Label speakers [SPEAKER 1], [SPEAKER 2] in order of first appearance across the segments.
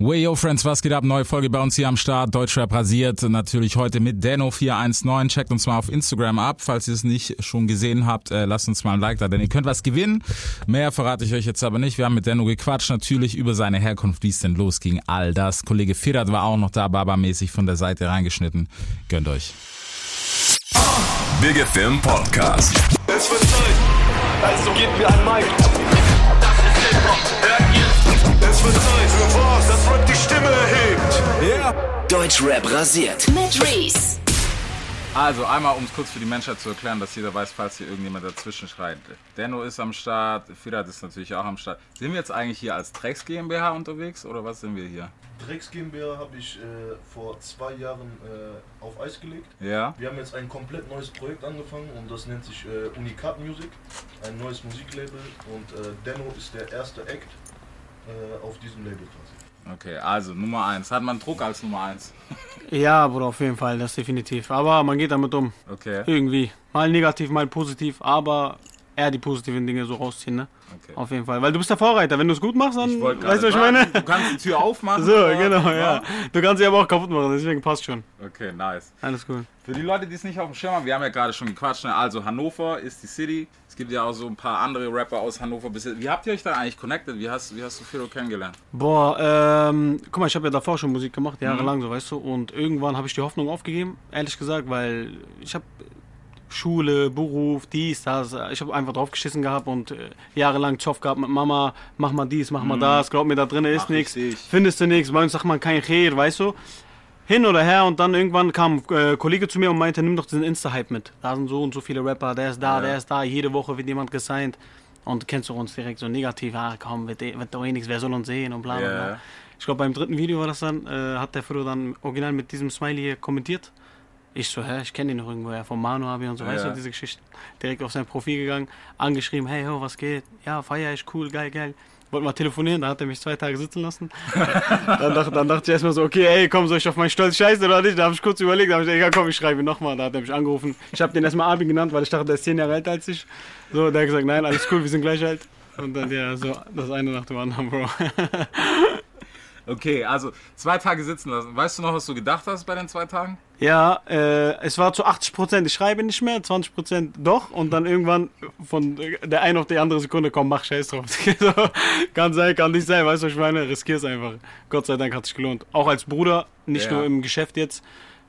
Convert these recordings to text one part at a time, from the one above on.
[SPEAKER 1] Way yo Friends, was geht ab? Neue Folge bei uns hier am Start. Deutschrap rasiert. Natürlich heute mit Dano419. Checkt uns mal auf Instagram ab. Falls ihr es nicht schon gesehen habt, äh, lasst uns mal ein Like da, denn ihr könnt was gewinnen. Mehr verrate ich euch jetzt aber nicht. Wir haben mit Dano gequatscht, natürlich über seine Herkunft, wie es denn losging. All das. Kollege Firat war auch noch da, Baba-mäßig von der Seite reingeschnitten. Gönnt euch.
[SPEAKER 2] Big Film Podcast.
[SPEAKER 3] Es wird Zeit, also gebt mir ein Mic. Es wird Zeit für was, das Rap die Stimme erhebt.
[SPEAKER 2] Yeah.
[SPEAKER 4] Deutschrap rasiert.
[SPEAKER 5] Mit Reese.
[SPEAKER 1] Also einmal, um es kurz für die Menschheit zu erklären, dass jeder weiß, falls hier irgendjemand dazwischen schreit. Denno ist am Start, Firat ist natürlich auch am Start. Sind wir jetzt eigentlich hier als Drecks GmbH unterwegs oder was sind wir hier?
[SPEAKER 6] Drecks GmbH habe ich äh, vor zwei Jahren äh, auf Eis gelegt.
[SPEAKER 1] Ja?
[SPEAKER 6] Wir haben jetzt ein komplett neues Projekt angefangen und das nennt sich äh, Unikat Music, ein neues Musiklabel und äh, Denno ist der erste Act äh, auf diesem Label quasi.
[SPEAKER 1] Okay, also Nummer eins. Hat man Druck als Nummer eins?
[SPEAKER 7] Ja, Bruder, auf jeden Fall, das definitiv. Aber man geht damit um.
[SPEAKER 1] Okay.
[SPEAKER 7] Irgendwie. Mal negativ, mal positiv, aber eher die positiven Dinge so rausziehen, ne?
[SPEAKER 1] okay.
[SPEAKER 7] Auf jeden Fall. Weil du bist der Vorreiter. Wenn du es gut machst, dann. Weißt du, was ich meine?
[SPEAKER 1] Du kannst die Tür aufmachen.
[SPEAKER 7] So, genau, ja. Du kannst sie aber auch kaputt machen, deswegen passt schon.
[SPEAKER 1] Okay, nice.
[SPEAKER 7] Alles cool.
[SPEAKER 1] Für die Leute, die es nicht auf dem Schirm haben, wir haben ja gerade schon gequatscht. Ne? Also Hannover ist die City. Es gibt ja auch so ein paar andere Rapper aus Hannover. Wie habt ihr euch da eigentlich connected? Wie hast, wie hast du Firo kennengelernt?
[SPEAKER 7] Boah, ähm, guck mal, ich habe ja davor schon Musik gemacht, jahrelang, so weißt du, und irgendwann habe ich die Hoffnung aufgegeben, ehrlich gesagt, weil ich habe Schule, Beruf, dies, das, ich habe einfach drauf geschissen gehabt und äh, jahrelang Zoff gehabt mit Mama, mach mal dies, mach mal das, glaub mir, da drin ist nichts, findest du nichts, bei uns sagt man kein Kher, weißt du. Hin oder her und dann irgendwann kam ein äh, Kollege zu mir und meinte, nimm doch diesen Insta-Hype mit. Da sind so und so viele Rapper, der ist da,
[SPEAKER 1] Ja.
[SPEAKER 7] der ist da, jede Woche wird jemand gesigned. Und kennst du uns direkt so negativ, ah komm, wird, eh- wird doch eh nichts, wer soll uns sehen und bla bla
[SPEAKER 1] Ja.
[SPEAKER 7] bla. Ich glaube, beim dritten Video war das dann, äh, hat der Frodo dann original mit diesem Smiley hier kommentiert. Ich so, hä, ich kenne den noch irgendwoher, vom Manu habe ich und so, weißt
[SPEAKER 1] Ja.
[SPEAKER 7] du, diese Geschichte. Direkt auf sein Profil gegangen, angeschrieben, hey, ho, was geht? Ja, feier ich, cool, geil, geil. Wollte mal telefonieren, da hat er mich zwei Tage sitzen lassen. dann, dachte, dann dachte ich erstmal so, okay, ey, komm, soll ich auf meinen Stolz scheißen oder nicht? Da habe ich kurz überlegt, da habe ich ja, komm, ich schreibe ihn nochmal. Da hat er mich angerufen. Ich habe den erstmal Abi genannt, weil ich dachte, der ist zehn Jahre älter als ich. So, der hat gesagt, nein, alles cool, wir sind gleich alt. Und dann, ja, so, das eine nach dem anderen, Bro.
[SPEAKER 1] Okay, also zwei Tage sitzen lassen. Weißt du noch, was du gedacht hast bei den zwei Tagen?
[SPEAKER 7] Ja, äh, es war zu 80 Prozent, ich schreibe nicht mehr, 20 Prozent doch und dann irgendwann von der eine auf die andere Sekunde, komm, mach Scheiß drauf. kann sein, kann nicht sein, weißt du, was ich meine? Riskier's einfach. Gott sei Dank hat sich gelohnt. Auch als Bruder, nicht
[SPEAKER 1] Ja.
[SPEAKER 7] nur im Geschäft jetzt,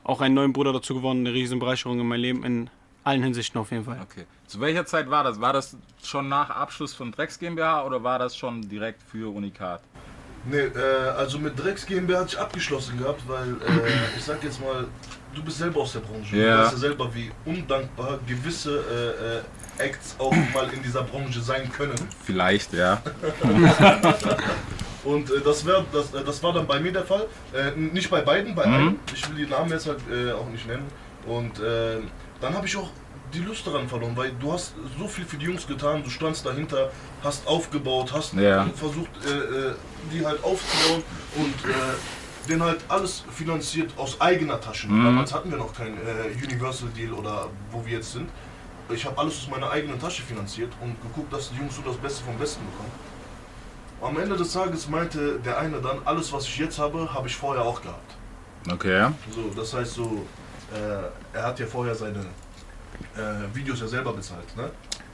[SPEAKER 7] auch einen neuen Bruder dazu gewonnen, eine riesen Bereicherung in mein Leben, in allen Hinsichten auf jeden Fall.
[SPEAKER 1] Okay. Zu welcher Zeit war das? War das schon nach Abschluss von Drecks GmbH oder war das schon direkt für Unikat?
[SPEAKER 6] Nee, äh, also mit Drecks GmbH hatte ich abgeschlossen gehabt, weil äh, ich sag jetzt mal, du bist selber aus der Branche.
[SPEAKER 1] Ja.
[SPEAKER 6] Du weißt ja selber, wie undankbar gewisse äh, äh, Acts auch mal in dieser Branche sein können.
[SPEAKER 1] Vielleicht, ja.
[SPEAKER 6] Und äh, das, wär, das, äh, das war dann bei mir der Fall. Nicht bei beiden, bei einem. Ich will die Namen jetzt halt auch nicht nennen. Und dann habe ich auch die Lust daran verloren, weil du hast so viel für die Jungs getan, du standst dahinter, hast aufgebaut, hast
[SPEAKER 1] Ja.
[SPEAKER 6] versucht, äh, äh, die halt aufzubauen und äh, den halt alles finanziert aus eigener Tasche. Damals hatten wir noch kein äh, Universal Deal oder wo wir jetzt sind. Ich habe alles aus meiner eigenen Tasche finanziert und geguckt, dass die Jungs so das Beste vom Besten bekommen. Am Ende des Tages meinte der eine dann, alles was ich jetzt habe, habe ich vorher auch gehabt.
[SPEAKER 1] Okay.
[SPEAKER 6] So, das heißt so, äh, er hat ja vorher seine äh, Videos ja selber bezahlt, ne?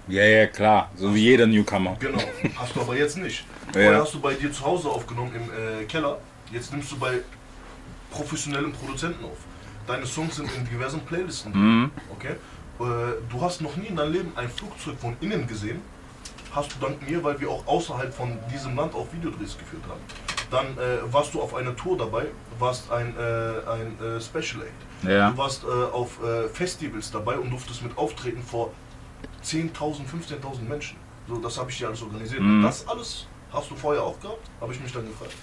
[SPEAKER 1] Ja, ja, klar. So wie jeder Newcomer.
[SPEAKER 6] Genau, hast du aber jetzt nicht.
[SPEAKER 1] Ja.
[SPEAKER 6] Vorher hast du bei dir zu Hause aufgenommen im äh, Keller, jetzt nimmst du bei professionellen Produzenten auf. Deine Songs sind in diversen Playlisten,
[SPEAKER 1] Mhm.
[SPEAKER 6] okay? Äh, du hast noch nie in deinem Leben ein Flugzeug von innen gesehen, hast du dank mir, weil wir auch außerhalb von diesem Land auch Videodrehs geführt haben. Dann äh, warst du auf einer Tour dabei, warst ein, äh, ein äh, Special Act.
[SPEAKER 1] Ja.
[SPEAKER 6] Du warst äh, auf Festivals dabei und durftest mit auftreten vor 10.000, 15.000 Menschen. So, das habe ich dir alles organisiert.
[SPEAKER 1] Mhm.
[SPEAKER 6] Das alles hast du vorher auch gehabt, habe ich mich dann gefragt.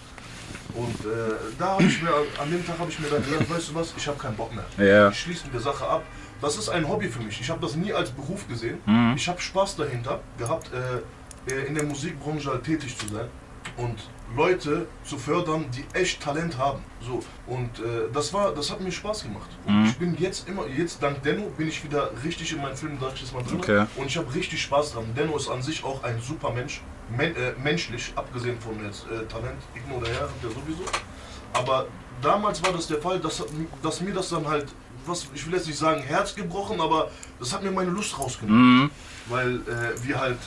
[SPEAKER 6] Und äh, da habe ich mir, an dem Tag habe ich mir dann gedacht, weißt du was, ich habe keinen Bock mehr.
[SPEAKER 1] Ja.
[SPEAKER 6] Ich schließe mit der Sache ab. Das ist ein Hobby für mich. Ich habe das nie als Beruf gesehen.
[SPEAKER 1] Mhm.
[SPEAKER 6] Ich habe Spaß dahinter gehabt, äh, in der Musikbranche halt tätig zu sein und Leute zu fördern, die echt Talent haben. So und äh, das war, das hat mir Spaß gemacht. Und
[SPEAKER 1] Mhm.
[SPEAKER 6] ich bin jetzt immer, jetzt dank Denno bin ich wieder richtig in meinem Film, sag ich jetzt mal drin.
[SPEAKER 1] Okay.
[SPEAKER 6] Und ich habe richtig Spaß dran. Denno ist an sich auch ein super Mensch, men äh, menschlich, abgesehen von jetzt äh, Talent, Igno oder her, hat er sowieso. Aber damals war das der Fall, dass, dass mir das dann halt, was ich will jetzt nicht sagen Herz gebrochen, aber das hat mir meine Lust rausgenommen. Weil äh, wir halt,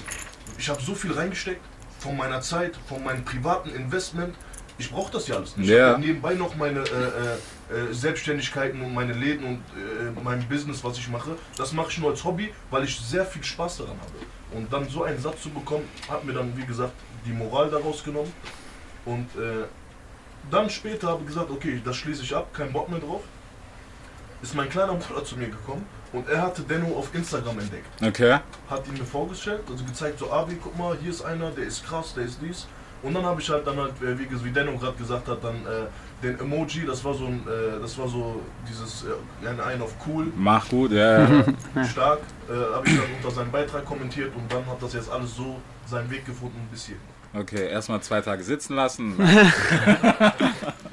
[SPEAKER 6] ich habe so viel reingesteckt von meiner Zeit, von meinem privaten Investment. Ich brauche das ja alles nicht.
[SPEAKER 1] Ja.
[SPEAKER 6] Ich nebenbei noch meine äh, äh, äh, Selbstständigkeiten und meine Läden und äh, mein Business, was ich mache. Das mache ich nur als Hobby, weil ich sehr viel Spaß daran habe. Und dann so einen Satz zu bekommen, hat mir dann, wie gesagt, die Moral daraus genommen. Und äh, dann später habe ich gesagt, okay, das schließe ich ab, kein Bock mehr drauf. Ist mein kleiner Bruder zu mir gekommen und er hatte Denno auf Instagram entdeckt
[SPEAKER 1] Okay.
[SPEAKER 6] hat ihn mir vorgestellt, also gezeigt, so Abi, guck mal, hier ist einer, der ist krass, der ist dies. Und dann habe ich halt dann halt, äh, wie, wie Denno gerade gesagt hat, dann äh, den Emoji, das war so ein, äh, das war so dieses, äh, ein ein auf cool,
[SPEAKER 1] Mach gut, ja. ja.
[SPEAKER 6] stark, äh, habe ich dann unter seinen Beitrag kommentiert und dann hat das jetzt alles so seinen Weg gefunden bis hier.
[SPEAKER 1] Okay, erstmal zwei Tage sitzen lassen.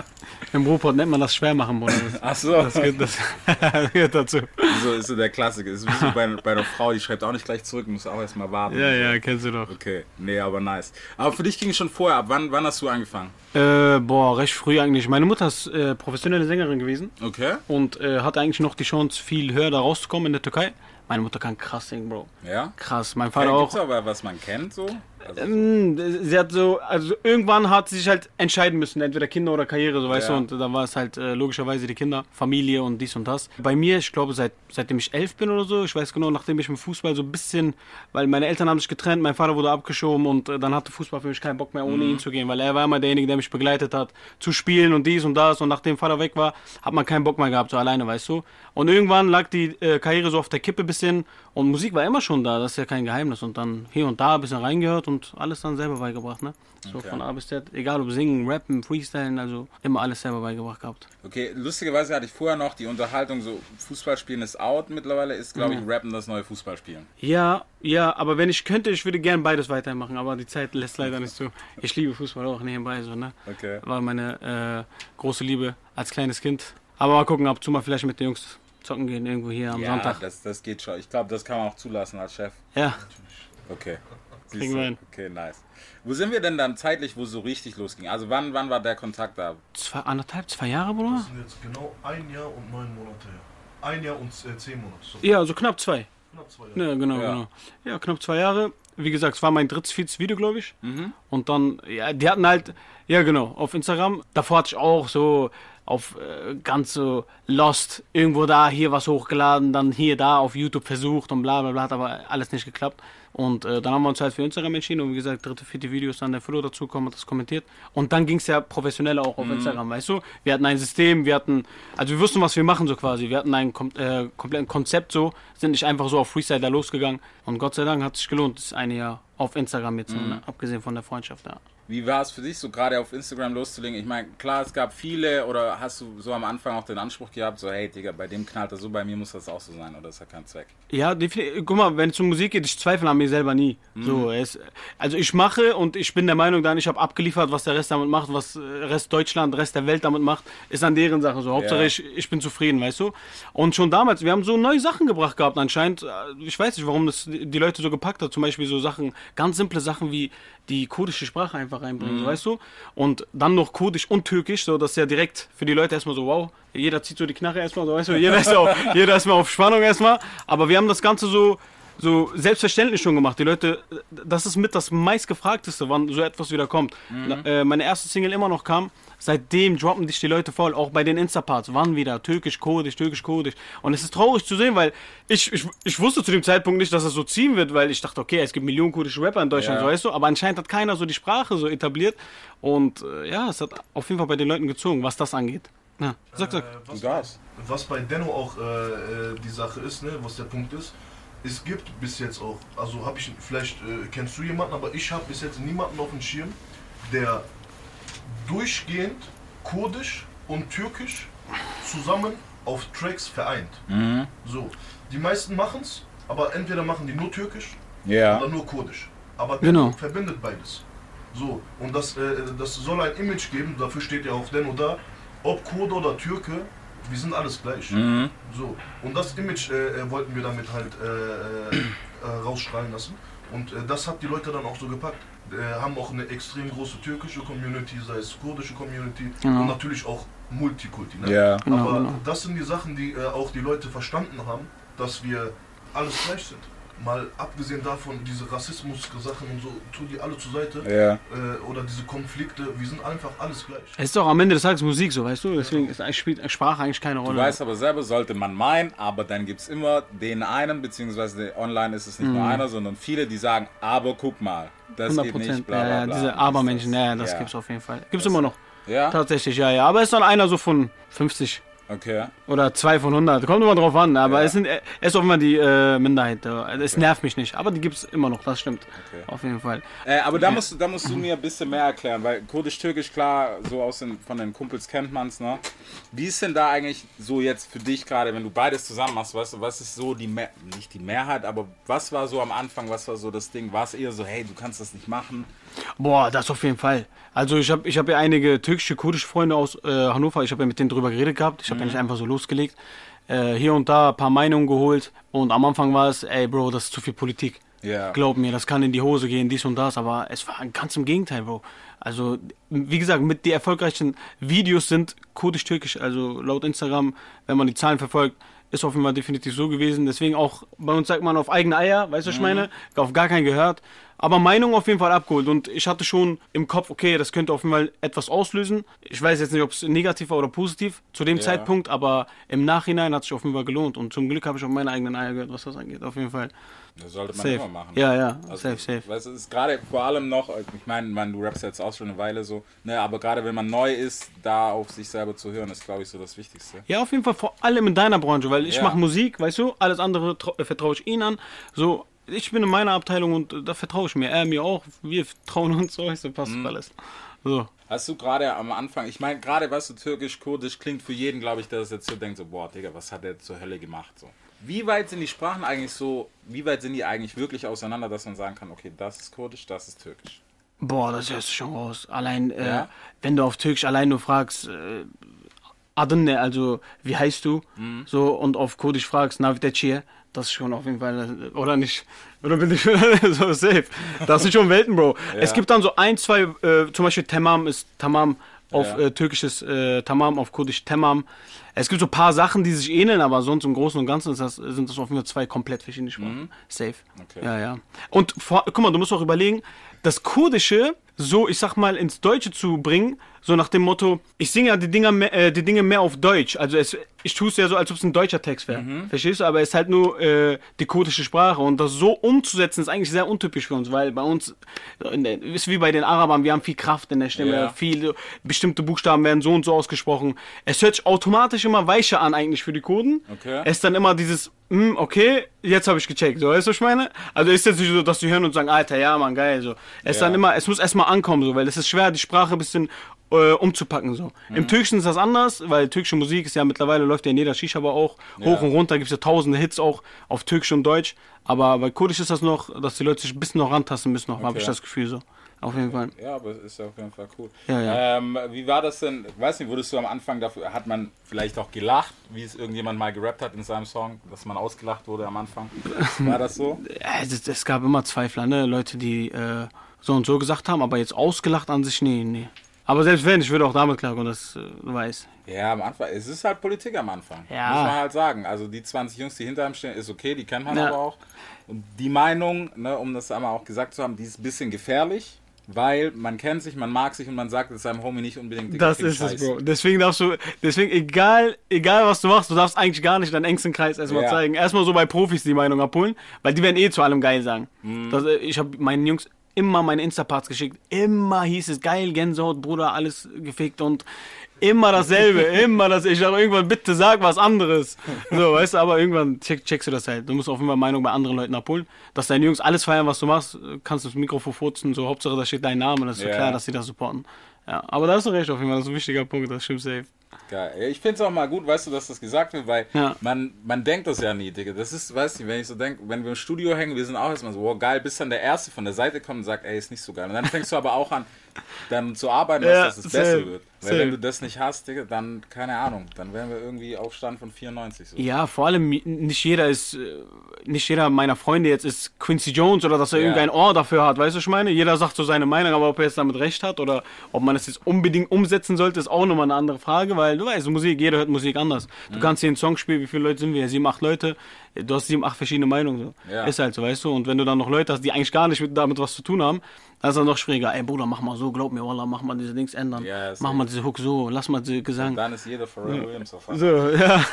[SPEAKER 7] Im Ruhrpott nennt man das schwer machen, Bruder.
[SPEAKER 1] Ach so.
[SPEAKER 7] das, gehört, das gehört dazu.
[SPEAKER 1] So ist so der Klassiker. Ist wie so bei, bei einer Frau, die schreibt auch nicht gleich zurück, muss auch erstmal warten.
[SPEAKER 7] Ja, ja, kennst du doch.
[SPEAKER 1] Okay, nee, aber nice. Aber für dich ging es schon vorher ab. Wann, wann hast du angefangen?
[SPEAKER 7] Äh, boah, recht früh eigentlich. Meine Mutter ist äh, professionelle Sängerin gewesen
[SPEAKER 1] Okay.
[SPEAKER 7] und äh, hatte eigentlich noch die Chance, viel höher da rauszukommen in der Türkei. Meine Mutter kann krass singen, Bro.
[SPEAKER 1] Ja.
[SPEAKER 7] Krass. Mein Vater
[SPEAKER 1] gibt's
[SPEAKER 7] auch.
[SPEAKER 1] aber was man kennt so? Also,
[SPEAKER 7] Ähm, Sie hat so, also irgendwann hat sie sich halt entscheiden müssen, entweder Kinder oder Karriere, so weißt
[SPEAKER 1] Ja.
[SPEAKER 7] du, und dann war es halt äh, logischerweise die Kinder, Familie und dies und das. Bei mir, ich glaube, seit, seitdem ich elf bin oder so, ich weiß genau, nachdem ich im Fußball so ein bisschen, weil meine Eltern haben sich getrennt, mein Vater wurde abgeschoben und äh, dann hatte Fußball für mich keinen Bock mehr, ohne ihn zu gehen, weil er war immer derjenige, der mich begleitet hat, zu spielen und dies und das und nachdem Vater weg war, hat man keinen Bock mehr gehabt, so alleine, weißt du. Und irgendwann lag die äh, Karriere so auf der Kippe bisschen und Musik war immer schon da, das ist ja kein Geheimnis und dann hier und da ein bisschen reingehört und alles dann selber beigebracht, ne? So
[SPEAKER 1] Okay.
[SPEAKER 7] von A bis Z, egal ob singen, rappen, freestylen, also immer alles selber beigebracht gehabt.
[SPEAKER 1] okay, lustigerweise hatte ich vorher noch die Unterhaltung, so Fußballspielen ist out mittlerweile, ist glaube ich Rappen das neue Fußballspielen.
[SPEAKER 7] Ja, ja, aber wenn ich könnte, ich würde gern beides weitermachen, aber die Zeit lässt leider nicht so. Ich liebe Fußball auch nebenbei so, ne?
[SPEAKER 1] Okay.
[SPEAKER 7] War meine äh, große Liebe als kleines Kind. Aber mal gucken, ab und zu mal vielleicht mit den Jungs zocken gehen, irgendwo hier am
[SPEAKER 1] Ja,
[SPEAKER 7] Sonntag.
[SPEAKER 1] das, das geht schon. Ich glaube, das kann man auch zulassen als Chef.
[SPEAKER 7] Ja,
[SPEAKER 1] Okay.
[SPEAKER 7] Kriegen wir hin.
[SPEAKER 1] Okay, nice. Wo sind wir denn dann zeitlich, wo es so richtig losging? Also wann, wann war der Kontakt da?
[SPEAKER 7] zwei, anderthalb, zwei Jahre, Bruder?
[SPEAKER 6] Das sind jetzt genau ein Jahr und neun Monate her. Ein Jahr und äh, zehn Monate. So,
[SPEAKER 7] Ja, also knapp zwei.
[SPEAKER 6] knapp zwei Jahre.
[SPEAKER 7] Ja, genau,
[SPEAKER 1] Ja.
[SPEAKER 7] genau. Ja, knapp zwei Jahre. Wie gesagt, es war mein drittes, viertes Video, glaube ich. Und dann, ja, die hatten halt, ja genau, auf Instagram. Davor hatte ich auch so auf äh, ganz so Lost, irgendwo da, hier was hochgeladen, dann hier, da auf YouTube versucht und bla bla bla, hat aber alles nicht geklappt. Und äh, dann haben wir uns halt für Instagram entschieden und wie gesagt, dritte, vierte Video ist dann der Flo dazugekommen, hat das kommentiert. Und dann ging es ja professionell auch auf Instagram, weißt du? Wir hatten ein System, wir hatten, also wir wussten, was wir machen so quasi. Wir hatten ein kom äh, komplettes Konzept so, sind nicht einfach so auf Freestyle da losgegangen. Und Gott sei Dank hat es sich gelohnt, das eine Jahr auf Instagram jetzt, ne? abgesehen von der Freundschaft, ja.
[SPEAKER 1] Wie war es für dich, so gerade auf Instagram loszulegen? Ich meine, klar, es gab viele, oder hast du so am Anfang auch den Anspruch gehabt, so, hey, Digga, bei dem knallt das so, bei mir muss das auch so sein, oder ist ja kein Zweck?
[SPEAKER 7] Ja, definitiv. Guck mal, wenn es um Musik geht, ich zweifle an mir selber nie. So, es, also ich mache und ich bin der Meinung dann, ich habe abgeliefert, was der Rest damit macht, was äh, Rest Deutschland, Rest der Welt damit macht, ist an deren Sache. So, Hauptsache
[SPEAKER 1] Ja.
[SPEAKER 7] ich, ich bin zufrieden, weißt du? Und schon damals, wir haben so neue Sachen gebracht gehabt anscheinend. Äh, Ich weiß nicht, warum das die Leute so gepackt hat. Zum Beispiel so Sachen, ganz simple Sachen wie die kurdische Sprache einfach reinbringen, so, weißt du? Und dann noch kurdisch und türkisch, so das ist ja direkt für die Leute erstmal so, wow, jeder zieht so die Knarre erstmal, so, weißt du, jeder ist, auf, jeder ist mal auf Spannung erstmal. Aber wir haben das Ganze so, so selbstverständlich schon gemacht. Die Leute, das ist mit das meistgefragteste, wann so etwas wieder kommt. Na, äh, meine erste Single immer noch kam, seitdem droppen dich die Leute voll, auch bei den Insta-Parts, wann wieder, türkisch, kurdisch, türkisch, kurdisch. Und es ist traurig zu sehen, weil ich, ich, ich wusste zu dem Zeitpunkt nicht, dass es so ziehen wird, weil ich dachte, okay, es gibt Millionen kurdische Rapper in Deutschland,
[SPEAKER 1] Ja.
[SPEAKER 7] so weißt du, aber anscheinend hat keiner so die Sprache so etabliert. Und äh, ja, es hat auf jeden Fall bei den Leuten gezogen, was das angeht. Ja, sag, sag.
[SPEAKER 6] Äh, was, was bei Denno auch äh, äh, die Sache ist, ne, was der Punkt ist, es gibt bis jetzt auch, also habe ich, vielleicht äh, kennst du jemanden, aber ich habe bis jetzt niemanden auf dem Schirm, der durchgehend Kurdisch und Türkisch zusammen auf Tracks vereint. So, die meisten machen es, aber entweder machen die nur Türkisch
[SPEAKER 1] Ja.
[SPEAKER 6] oder nur Kurdisch. Aber
[SPEAKER 7] Genau.
[SPEAKER 6] Verbindet beides. So, und das, äh, das soll ein Image geben, dafür steht ja auch Denno da, ob Kurde oder Türke, wir sind alles gleich.
[SPEAKER 1] Mhm.
[SPEAKER 6] So, und das Image äh, äh, wollten wir damit halt äh, äh, äh, rausstrahlen lassen. Und äh, das hat die Leute dann auch so gepackt. Äh, haben auch eine extrem große türkische Community, sei es kurdische Community
[SPEAKER 7] Genau.
[SPEAKER 6] und natürlich auch Multikulti. Ne?
[SPEAKER 1] Ja.
[SPEAKER 7] Genau,
[SPEAKER 6] Aber
[SPEAKER 7] genau.
[SPEAKER 6] das sind die Sachen, die äh, auch die Leute verstanden haben, dass wir alles gleich sind. Mal abgesehen davon, diese Rassismus-Sachen und so, tu die alle zur Seite.
[SPEAKER 1] Ja.
[SPEAKER 6] Äh, oder diese Konflikte, wir sind einfach alles gleich.
[SPEAKER 7] Es ist doch am Ende des Tages Musik, so weißt du? Deswegen ist, spielt Sprache eigentlich keine
[SPEAKER 1] Du
[SPEAKER 7] Rolle.
[SPEAKER 1] weißt aber selber, sollte man meinen, aber dann gibt es immer den einen, beziehungsweise online ist es nicht nur einer, sondern viele, die sagen, aber guck mal, das
[SPEAKER 7] 100
[SPEAKER 1] geht nicht,
[SPEAKER 7] Prozent.
[SPEAKER 1] bla
[SPEAKER 7] Ja,
[SPEAKER 1] bla
[SPEAKER 7] ja,
[SPEAKER 1] bla.
[SPEAKER 7] diese
[SPEAKER 1] Dies,
[SPEAKER 7] Abermenschen,
[SPEAKER 1] das.
[SPEAKER 7] ja, das
[SPEAKER 1] Ja.
[SPEAKER 7] gibt's auf jeden Fall. Gibt's immer noch.
[SPEAKER 1] Ja?
[SPEAKER 7] Tatsächlich, ja, ja. Aber es ist dann einer so von 50
[SPEAKER 1] Okay.
[SPEAKER 7] oder zwei von 100. Kommt immer drauf an, aber
[SPEAKER 1] Ja.
[SPEAKER 7] es, sind, es ist immer die äh, Minderheit. äh, Es nervt mich nicht, aber die gibt's immer noch, das stimmt.
[SPEAKER 1] Okay.
[SPEAKER 7] Auf jeden Fall.
[SPEAKER 1] Äh, aber da musst, du, da musst du mir ein bisschen mehr erklären, weil Kurdisch-Türkisch, klar, so aus den, von den Kumpels kennt man's, ne? Wie ist denn da eigentlich so jetzt für dich gerade, wenn du beides zusammen machst, weißt du, was ist so die, Mehr nicht die Mehrheit, aber was war so am Anfang, was war so das Ding? War es eher so, hey, du kannst das nicht machen?
[SPEAKER 7] Boah, das auf jeden Fall. Also ich habe ich hab ja einige türkische, kurdische Freunde aus äh, Hannover. Ich habe ja mit denen drüber geredet gehabt. Ich habe ja nicht einfach so losgelegt. Äh, hier und da ein paar Meinungen geholt. Und am Anfang war es, ey Bro, das ist zu viel Politik.
[SPEAKER 1] Ja.
[SPEAKER 7] Glaub mir, das kann in die Hose gehen, dies und das. Aber es war ganz im Gegenteil, Bro. Also, wie gesagt, mit die erfolgreichsten Videos sind kurdisch-türkisch. Also laut Instagram, wenn man die Zahlen verfolgt, ist Fall definitiv so gewesen. Deswegen auch bei uns sagt man auf eigene Eier, weißt du, was ich meine? Auf gar keinen gehört. Aber Meinung auf jeden Fall abgeholt. Und ich hatte schon im Kopf, okay, das könnte auf jeden Fall etwas auslösen. Ich weiß jetzt nicht, ob es negativ war oder positiv zu dem
[SPEAKER 1] Ja.
[SPEAKER 7] Zeitpunkt, aber im Nachhinein hat es sich auf jeden Fall gelohnt. Und zum Glück habe ich auf meine eigenen Eier gehört, was das angeht. Auf jeden Fall.
[SPEAKER 1] Das sollte man
[SPEAKER 7] Safe.
[SPEAKER 1] immer machen.
[SPEAKER 7] Ja, ja,
[SPEAKER 1] Also,
[SPEAKER 7] safe, safe.
[SPEAKER 1] Weißt du, es ist gerade vor allem noch, ich meine, man, du rappst jetzt auch schon eine Weile so, ne, aber gerade wenn man neu ist, da auf sich selber zu hören, ist, glaube ich, so das Wichtigste.
[SPEAKER 7] Ja, auf jeden Fall vor allem in deiner Branche, weil ich
[SPEAKER 1] Ja.
[SPEAKER 7] mache Musik, weißt du, alles andere äh, vertraue ich ihnen an. So, ich bin in meiner Abteilung und äh, da vertraue ich mir. Er mir auch. Wir vertrauen uns so, ich so passt
[SPEAKER 1] Mhm.
[SPEAKER 7] alles. So.
[SPEAKER 1] Hast du gerade am Anfang, ich meine, gerade, weißt du, türkisch, kurdisch klingt für jeden, glaube ich, der das jetzt so denkt, so, boah, Digga, was hat der zur Hölle gemacht, so. Wie weit sind die Sprachen eigentlich so, wie weit sind die eigentlich wirklich auseinander, dass man sagen kann, okay, das ist kurdisch, das ist türkisch?
[SPEAKER 7] Boah, das hörst du schon raus. Allein, äh,
[SPEAKER 1] Ja?
[SPEAKER 7] wenn du auf Türkisch allein nur fragst, äh, Adınne, also wie heißt du?
[SPEAKER 1] Mhm.
[SPEAKER 7] So, und auf Kurdisch fragst, Navdeciye, das ist schon auf jeden Fall, äh, oder nicht? Oder bin ich so safe? Das sind schon Welten, Bro. Es gibt dann so ein, zwei, äh, zum Beispiel Tamam ist Tamam auf
[SPEAKER 1] Ja.
[SPEAKER 7] äh, türkisches äh, Tamam, auf Kurdisch Tamam. Es gibt so ein paar Sachen, die sich ähneln, aber sonst im Großen und Ganzen ist das, sind das auf jeden Fall zwei komplett verschiedene Sprachen. Safe.
[SPEAKER 1] Mhm. Okay.
[SPEAKER 7] Ja, ja. Und vor, guck mal, du musst auch überlegen, das Kurdische so, ich sag mal, ins Deutsche zu bringen, so nach dem Motto, ich singe ja die, Dinger mehr, äh, die Dinge mehr auf Deutsch. Also es, ich tue es ja so, als ob es ein deutscher Text wäre.
[SPEAKER 1] Mhm.
[SPEAKER 7] Verstehst du? Aber es ist halt nur äh, die kurdische Sprache. Und das so umzusetzen, ist eigentlich sehr untypisch für uns, weil bei uns, der- ist wie bei den Arabern, wir haben viel Kraft in der Stimme,
[SPEAKER 1] Ja.
[SPEAKER 7] viel, bestimmte Buchstaben werden so und so ausgesprochen. Es hört sich automatisch immer weicher an eigentlich für die Kurden.
[SPEAKER 1] Okay.
[SPEAKER 7] Es ist dann immer dieses, hm, okay, jetzt habe ich gecheckt, so, weißt du, was ich meine? Also ist jetzt nicht so, dass die hören und sagen, Alter, ja, Mann, geil, so. Es
[SPEAKER 1] Ja.
[SPEAKER 7] dann immer, es muss erstmal ankommen, so, weil es ist schwer, die Sprache ein bisschen äh, umzupacken, so.
[SPEAKER 1] Mhm.
[SPEAKER 7] Im Türkischen ist das anders, weil türkische Musik ist ja mittlerweile, läuft ja in jeder Shisha aber auch, hoch und runter, gibt es ja tausende Hits auch auf Türkisch und Deutsch, aber bei Kurdisch ist das noch, dass die Leute sich ein bisschen noch rantasten müssen, noch, habe ich
[SPEAKER 1] Okay.
[SPEAKER 7] das Gefühl, so. Auf jeden Fall.
[SPEAKER 1] Ja, aber es ist auf jeden Fall cool.
[SPEAKER 7] Ja, ja.
[SPEAKER 1] Ähm, wie war das denn? Weiß nicht, wurdest du am Anfang dafür, hat man vielleicht auch gelacht, wie es irgendjemand mal gerappt hat in seinem Song, dass man ausgelacht wurde am Anfang? War das so?
[SPEAKER 7] Es, gab immer Zweifler, ne? Leute, die äh, so und so gesagt haben, aber jetzt ausgelacht an sich, nee, nee. Aber selbst wenn, ich würde auch damit klarkommen, das äh, du weißt.
[SPEAKER 1] Ja, am Anfang. Es ist halt Politik am Anfang.
[SPEAKER 7] Ja.
[SPEAKER 1] Muss man halt sagen. Also die 20 Jungs, die hinter ihm stehen, ist okay, die kennt man
[SPEAKER 7] Ja.
[SPEAKER 1] aber auch. Und die Meinung, ne, um das einmal auch gesagt zu haben, die ist ein bisschen gefährlich, weil man kennt sich, man mag sich und man sagt es seinem Homie nicht unbedingt.
[SPEAKER 7] Das ist es,
[SPEAKER 1] Scheiß.
[SPEAKER 7] Bro. Deswegen darfst du, deswegen, egal, egal was du machst, du darfst eigentlich gar nicht deinen engsten Kreis erstmal
[SPEAKER 1] Ja.
[SPEAKER 7] zeigen. Erstmal so bei Profis die Meinung abholen, weil die werden eh zu allem geil sagen.
[SPEAKER 1] Mhm.
[SPEAKER 7] Das, äh, ich habe meinen Jungs immer meine Insta-Parts geschickt. Immer hieß es geil, Gänsehaut, Bruder, alles gefickt und immer dasselbe, immer das. Ich sage irgendwann, bitte sag was anderes. So, weißt du, aber irgendwann check, checkst du das halt. Du musst auf jeden Fall Meinung bei anderen Leuten abholen. Dass deine Jungs alles feiern, was du machst, kannst du das Mikrofon furzen, so Hauptsache da steht dein Name, das ist so
[SPEAKER 1] Ja.
[SPEAKER 7] klar, dass sie das supporten. Ja, aber da hast du recht auf jeden Fall, das ist ein wichtiger Punkt, das stimmt safe.
[SPEAKER 1] Geil. Ich finde es auch mal gut, weißt du, dass das gesagt wird, weil
[SPEAKER 7] Ja.
[SPEAKER 1] man, man denkt das ja nie, Digga. Das ist, weißt du, wenn ich so denke, wenn wir im Studio hängen, wir sind auch erstmal so, wow, geil, bis dann der Erste von der Seite kommt und sagt, ey, ist nicht so geil. Und dann fängst du aber auch an, dann zu arbeiten,
[SPEAKER 7] Ja,
[SPEAKER 1] dass das
[SPEAKER 7] safe,
[SPEAKER 1] besser wird. Weil wenn du das nicht hast, Digga, dann, keine Ahnung, dann wären wir irgendwie auf Stand von 94 so.
[SPEAKER 7] Ja, vor allem nicht jeder ist, äh, nicht jeder meiner Freunde jetzt ist Quincy Jones oder dass er
[SPEAKER 1] Ja.
[SPEAKER 7] irgendein Ohr dafür hat, weißt du, was ich meine? Jeder sagt so seine Meinung, aber ob er jetzt damit recht hat oder ob man es jetzt unbedingt umsetzen sollte, ist auch nochmal eine andere Frage, weil du weißt, Musik, jeder hört Musik anders.
[SPEAKER 1] Mhm.
[SPEAKER 7] Du kannst hier einen Song spielen, wie viele Leute sind wir? Sieben, acht Leute, du hast sieben, acht verschiedene Meinungen. So.
[SPEAKER 1] Ja.
[SPEAKER 7] Ist halt so, weißt du? Und wenn du dann noch Leute hast, die eigentlich gar nicht mit, damit was zu tun haben, dann ist es noch schwieriger. Ey Bruder, mach mal so, glaub mir, Wallah, mach mal diese Dings ändern.
[SPEAKER 1] Ja,
[SPEAKER 7] mach mal diese Hook so, lass mal diese Gesang.
[SPEAKER 1] Dann ist jeder Pharrell Williams auf einmal.
[SPEAKER 7] So, ja.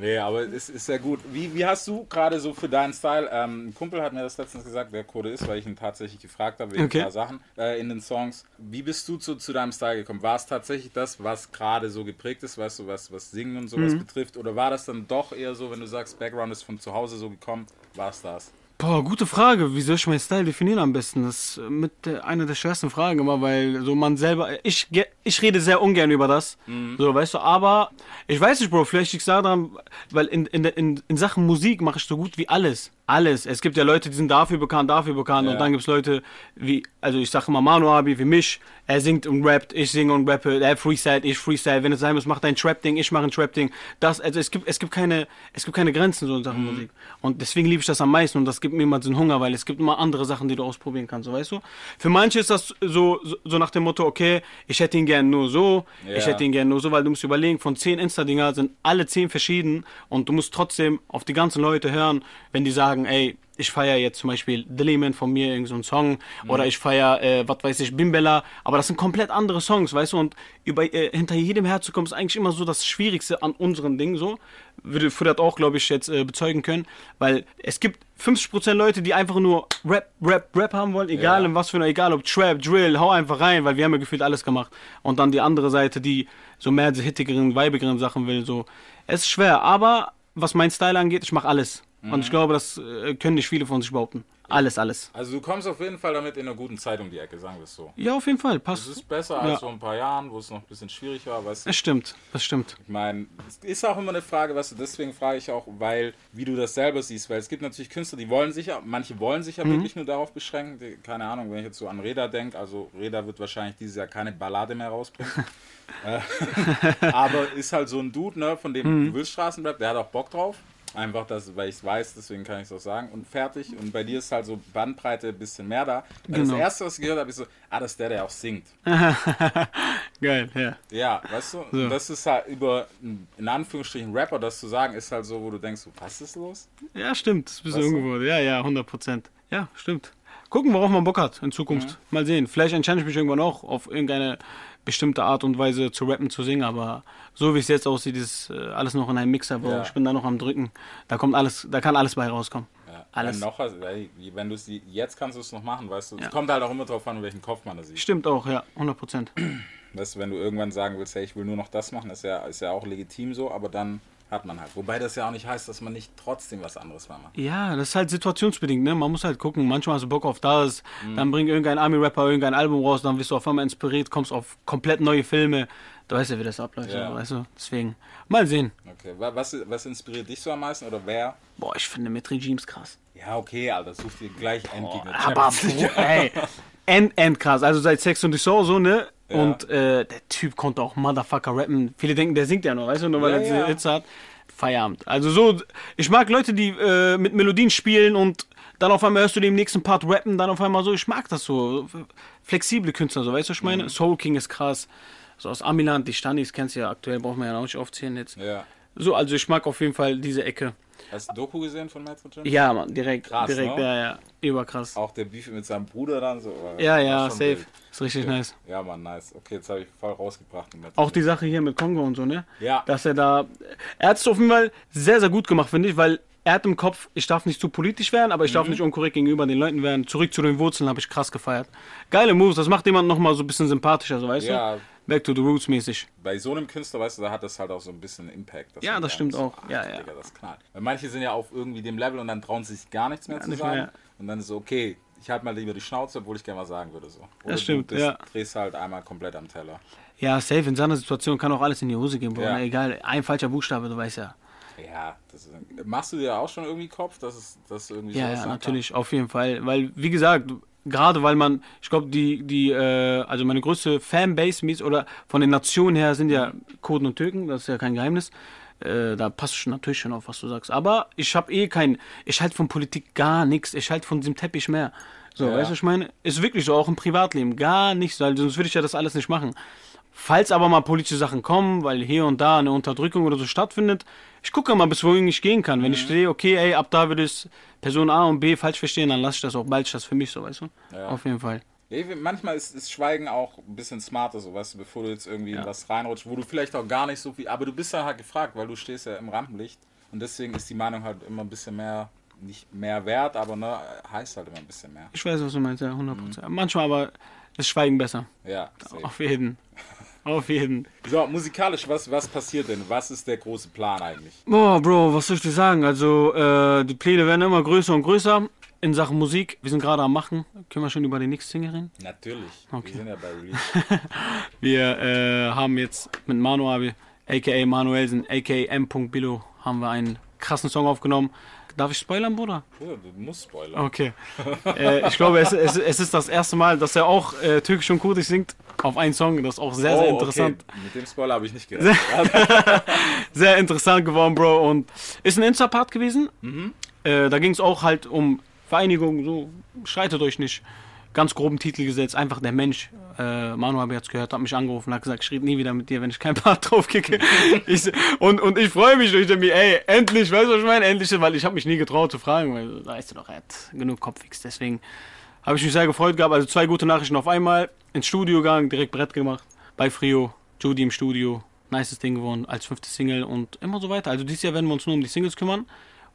[SPEAKER 1] Nee, aber es ist sehr gut. Wie, wie hast du gerade so für deinen Style, ähm, ein Kumpel hat mir das letztens gesagt, wer Code ist, weil ich ihn tatsächlich gefragt habe wegen
[SPEAKER 7] Okay.
[SPEAKER 1] ein paar Sachen äh, in den Songs. Wie bist du zu, zu deinem Style gekommen? War es tatsächlich das, was gerade so geprägt ist, weißt du, was, was Singen und sowas
[SPEAKER 7] Mhm.
[SPEAKER 1] betrifft? Oder war das dann doch eher so, wenn du sagst, Background ist von zu Hause so gekommen, war es das?
[SPEAKER 7] Boah, gute Frage. Wie soll ich meinen Style definieren am besten? Das ist mit der, eine der schwersten Fragen immer, weil so man selber, ich, ich rede sehr ungern über das, so, weißt du, aber ich weiß nicht, Bro, vielleicht liegt es daran, weil in, in, in, in Sachen Musik mache ich so gut wie alles. Alles. Es gibt ja Leute, die sind dafür bekannt, dafür bekannt
[SPEAKER 1] Ja.
[SPEAKER 7] und dann gibt es Leute wie, also ich sage immer Manu Abi, wie mich, er singt und rappt, ich singe und rappe, er freestyle, ich freestyle, wenn es sein muss, macht ein Trap-Ding, ich mache ein Trap-Ding. Das, also es gibt, es gibt keine, es gibt keine Grenzen so in Sachen Musik. Und deswegen liebe ich das am meisten und das gibt mir immer so einen Hunger, weil es gibt immer andere Sachen, die du ausprobieren kannst, so weißt du. Für manche ist das so, so, so nach dem Motto, okay, ich hätte ihn gern nur so, ich
[SPEAKER 1] Ja.
[SPEAKER 7] hätte ihn gern nur so, weil du musst überlegen, von zehn Insta-Dinger sind alle zehn verschieden und du musst trotzdem auf die ganzen Leute hören, wenn die sagen, ey, ich feiere jetzt zum Beispiel Dillyman von mir, irgendein so Song, oder ich feiere, äh, was weiß ich, Bimbella, aber das sind komplett andere Songs, weißt du, und über, äh, hinter jedem herzukommen ist eigentlich immer so das Schwierigste an unseren Dingen, so, würde Fudat auch, glaube ich, jetzt äh, bezeugen können, weil es gibt 50% Leute, die einfach nur Rap, Rap, Rap haben wollen, egal
[SPEAKER 1] Ja.
[SPEAKER 7] in was für einer, egal ob Trap, Drill, hau einfach rein, weil wir haben ja gefühlt alles gemacht. Und dann die andere Seite, die so mehr diese hittigeren, weibigeren Sachen will, so. Es ist schwer, aber was mein Style angeht, ich mache alles. Und ich glaube, das äh, können nicht viele von sich behaupten. Alles, alles.
[SPEAKER 1] Also du kommst auf jeden Fall damit in einer guten Zeit um die Ecke, sagen wir es so.
[SPEAKER 7] Ja, auf jeden Fall,
[SPEAKER 1] Das
[SPEAKER 7] passt.
[SPEAKER 1] ist besser als
[SPEAKER 7] Ja.
[SPEAKER 1] vor ein paar Jahren, wo es noch ein bisschen schwierig war, weißt du.
[SPEAKER 7] Das stimmt, das stimmt.
[SPEAKER 1] Ich meine, es ist auch immer eine Frage, weißt du, deswegen frage ich auch, weil, wie du das selber siehst, weil es gibt natürlich Künstler, die wollen sich ja, manche wollen sich ja
[SPEAKER 7] Mhm.
[SPEAKER 1] wirklich nur darauf beschränken, die, keine Ahnung, wenn ich jetzt so an Reda denke, also Reda wird wahrscheinlich dieses Jahr keine Ballade mehr rausbringen, Äh, aber ist halt so ein Dude, ne, von dem
[SPEAKER 7] Mhm.
[SPEAKER 1] du willst Straßenrap, der hat auch Bock drauf, einfach, das, weil ich es weiß, deswegen kann ich es auch sagen und fertig und bei dir ist halt so Bandbreite ein bisschen mehr da. Weil
[SPEAKER 7] Genau.
[SPEAKER 1] Das erste, was ich gehört habe, ist so, ah, das ist der, der auch singt.
[SPEAKER 7] Geil, ja.
[SPEAKER 1] Ja, weißt du, und das ist halt über, in Anführungsstrichen, Rapper, das zu sagen, ist halt so, wo du denkst, so, was ist los?
[SPEAKER 7] Ja, stimmt. Das ist ein bisschen ungewollt. Ja, ja, 100 Prozent. Ja, stimmt. Gucken, worauf man Bock hat in Zukunft. Mal sehen. Vielleicht entscheide ich mich irgendwann auch auf irgendeine bestimmte Art und Weise zu rappen, zu singen, aber so wie es jetzt aussieht, ist äh, alles noch in einem Mixer, wo
[SPEAKER 1] Ja.
[SPEAKER 7] ich bin da noch am drücken. Da kommt alles, da kann alles bei rauskommen.
[SPEAKER 1] Ja,
[SPEAKER 7] Alles.
[SPEAKER 1] Wenn, noch, was- ey, wenn du es jetzt kannst du es noch machen, weißt du. Es
[SPEAKER 7] Ja.
[SPEAKER 1] kommt halt auch immer drauf an, welchen Kopf man da sieht.
[SPEAKER 7] Stimmt auch, ja, 100 Prozent.
[SPEAKER 1] Weißt du, wenn du irgendwann sagen willst, hey, ich will nur noch das machen, ist ja, ist ja auch legitim so, aber dann hat man halt. Wobei das ja auch nicht heißt, dass man nicht trotzdem was anderes mal macht.
[SPEAKER 7] Ja, das ist halt situationsbedingt, ne? Man muss halt gucken. Manchmal hast du Bock auf das, dann bringt irgendein Army-Rapper irgendein Album raus, dann wirst du auf einmal inspiriert, kommst auf komplett neue Filme. Du weißt ja, wie das abläuft,
[SPEAKER 1] Ja.
[SPEAKER 7] weißt du? Deswegen, mal sehen.
[SPEAKER 1] Okay, wa- was, was inspiriert dich so am meisten oder wer?
[SPEAKER 7] Boah, ich finde mit Regimes krass.
[SPEAKER 1] Ja, okay, Alter, such dir gleich Endgegner.
[SPEAKER 7] Aber,
[SPEAKER 1] Champions.
[SPEAKER 7] Bro, ey, end, end krass. Also seit Sex und the Soul so, ne?
[SPEAKER 1] Ja.
[SPEAKER 7] Und äh, der Typ konnte auch Motherfucker rappen. Viele denken, der singt ja nur, weißt du, nur weil
[SPEAKER 1] Ja,
[SPEAKER 7] er diese
[SPEAKER 1] ja.
[SPEAKER 7] Hits hat. Feierabend. Also so, ich mag Leute, die äh, mit Melodien spielen und dann auf einmal hörst du den nächsten Part rappen, dann auf einmal so, ich mag das so. Flexible Künstler, so, weißt du, was ich meine?
[SPEAKER 1] Mhm.
[SPEAKER 7] Soul King ist krass. So aus Amiland, die Stanis kennst du ja aktuell, braucht man ja auch nicht aufzählen jetzt.
[SPEAKER 1] Ja.
[SPEAKER 7] So, also ich mag auf jeden Fall diese Ecke.
[SPEAKER 1] Hast du Doku gesehen von Metro Jim?
[SPEAKER 7] Ja, Mann, direkt,
[SPEAKER 1] Krass,
[SPEAKER 7] direkt,
[SPEAKER 1] ne?
[SPEAKER 7] ja, ja, überkrass.
[SPEAKER 1] Auch der Beef mit seinem Bruder dann so.
[SPEAKER 7] Ja, ja, safe.
[SPEAKER 1] wild.
[SPEAKER 7] Ist richtig nice.
[SPEAKER 1] Ja, Mann, nice. Okay, jetzt habe ich voll rausgebracht.
[SPEAKER 7] Auch die Sache hier mit Kongo und so, ne?
[SPEAKER 1] Ja.
[SPEAKER 7] Dass er da. Er hat es auf jeden Fall sehr, sehr gut gemacht, finde ich, weil er hat im Kopf, ich darf nicht zu politisch werden, aber ich
[SPEAKER 1] Mhm.
[SPEAKER 7] darf nicht unkorrekt gegenüber den Leuten werden. Zurück zu den Wurzeln habe ich krass gefeiert. Geile Moves, das macht jemand nochmal so ein bisschen sympathischer, so weißt
[SPEAKER 1] Ja.
[SPEAKER 7] du? Back to the Roots mäßig.
[SPEAKER 1] bei so einem Künstler, weißt du, da hat das halt auch so ein bisschen Impact. dass
[SPEAKER 7] Ja, das stimmt
[SPEAKER 1] so,
[SPEAKER 7] auch.
[SPEAKER 1] ach,
[SPEAKER 7] Ja, ja.
[SPEAKER 1] Digga, das knallt. Weil manche sind ja auf irgendwie dem Level und dann trauen sie sich gar nichts mehr zu
[SPEAKER 7] nicht
[SPEAKER 1] sagen.
[SPEAKER 7] mehr.
[SPEAKER 1] Und dann ist so, okay, ich halte mal lieber die Schnauze, obwohl ich gerne was sagen würde. So. Oder
[SPEAKER 7] stimmt,
[SPEAKER 1] du bist,
[SPEAKER 7] ja.
[SPEAKER 1] drehst halt einmal komplett am Teller.
[SPEAKER 7] Ja, safe. In seiner Situation kann auch alles in die Hose gehen, Bro.
[SPEAKER 1] Ja.
[SPEAKER 7] Na, Egal, ein falscher Buchstabe, du weißt ja.
[SPEAKER 1] Ja, das ist, machst du dir auch schon irgendwie Kopf, dass es das irgendwie
[SPEAKER 7] Ja, ja, natürlich, auf jeden Fall. Weil, wie gesagt, Gerade weil man, ich glaube, die, die, äh, also meine größte Fanbase oder von den Nationen her sind ja Kurden und Türken, das ist ja kein Geheimnis. Äh, da passt schon natürlich schon auf, was du sagst. Aber ich habe eh kein, ich halte von Politik gar nichts. Ich halte von diesem Teppich mehr. So,
[SPEAKER 1] Ja.
[SPEAKER 7] weißt du, ich meine? Ist wirklich so, auch im Privatleben, gar nichts, weil sonst würde ich ja das alles nicht machen. Falls aber mal politische Sachen kommen, weil hier und da eine Unterdrückung oder so stattfindet, ich gucke mal, bis wohin ich gehen kann. Wenn ich sehe, okay, ey, ab da würde es Person A und B falsch verstehen, dann lasse ich das auch, bald das für mich so, weißt du?
[SPEAKER 1] Ja.
[SPEAKER 7] Auf jeden Fall.
[SPEAKER 1] Ja, Manchmal ist, ist Schweigen auch ein bisschen smarter, so weißt du, bevor du jetzt irgendwie in was reinrutschst, wo du vielleicht auch gar nicht so viel. Aber du bist ja halt gefragt, weil du stehst ja im Rampenlicht. Und deswegen ist die Meinung halt immer ein bisschen mehr, nicht mehr wert, aber ne, heißt halt immer ein bisschen mehr.
[SPEAKER 7] Ich weiß, was du meinst, ja, 100%. Manchmal aber ist Schweigen besser.
[SPEAKER 1] Ja. safe.
[SPEAKER 7] Auf jeden. Auf jeden.
[SPEAKER 1] So, musikalisch, was, was passiert denn? Was ist der große Plan eigentlich?
[SPEAKER 7] Boah, Bro, was soll ich dir sagen? Also, äh, die Pläne werden immer größer und größer in Sachen Musik. Wir sind gerade am Machen. Können wir schon über die nächste Single reden?
[SPEAKER 1] Natürlich.
[SPEAKER 7] Okay.
[SPEAKER 1] Wir sind ja bei Release.
[SPEAKER 7] Wir äh, haben jetzt mit Manu Abi, a.k.a. Manuelsen, a.k.a. m.billo, haben wir einen krassen Song aufgenommen. Darf ich spoilern, Bruder?
[SPEAKER 1] Bruder, du musst spoilern.
[SPEAKER 7] Okay. äh, ich glaube, es, es, es ist das erste Mal, dass er auch äh, türkisch und kurdisch singt auf einen Song. Das ist auch sehr, sehr
[SPEAKER 1] Oh,
[SPEAKER 7] interessant.
[SPEAKER 1] Okay. Mit dem Spoiler habe ich nicht gerechnet.
[SPEAKER 7] Sehr interessant geworden, Bro. Und ist ein Insta-Part gewesen.
[SPEAKER 1] Mhm.
[SPEAKER 7] Äh, da ging es auch halt um Vereinigung, so, streitet euch nicht. Ganz groben Titel gesetzt, einfach der Mensch. Äh, Manu habe ich jetzt gehört, hat mich angerufen, hat gesagt, ich rede nie wieder mit dir, wenn ich kein Part drauf kicke. ich, und, und ich freue mich durch mir, ey, endlich, weißt du, was ich meine? Endlich, weil ich habe mich nie getraut zu fragen, weil, weißt du doch, er hat genug Kopfix. Deswegen habe ich mich sehr gefreut gehabt. Also zwei gute Nachrichten auf einmal. Ins Studio gegangen, direkt Brett gemacht. Bei Frio, Judy im Studio. Nices Ding geworden als fünfte Single und immer so weiter. Also dieses Jahr werden wir uns nur um die Singles kümmern.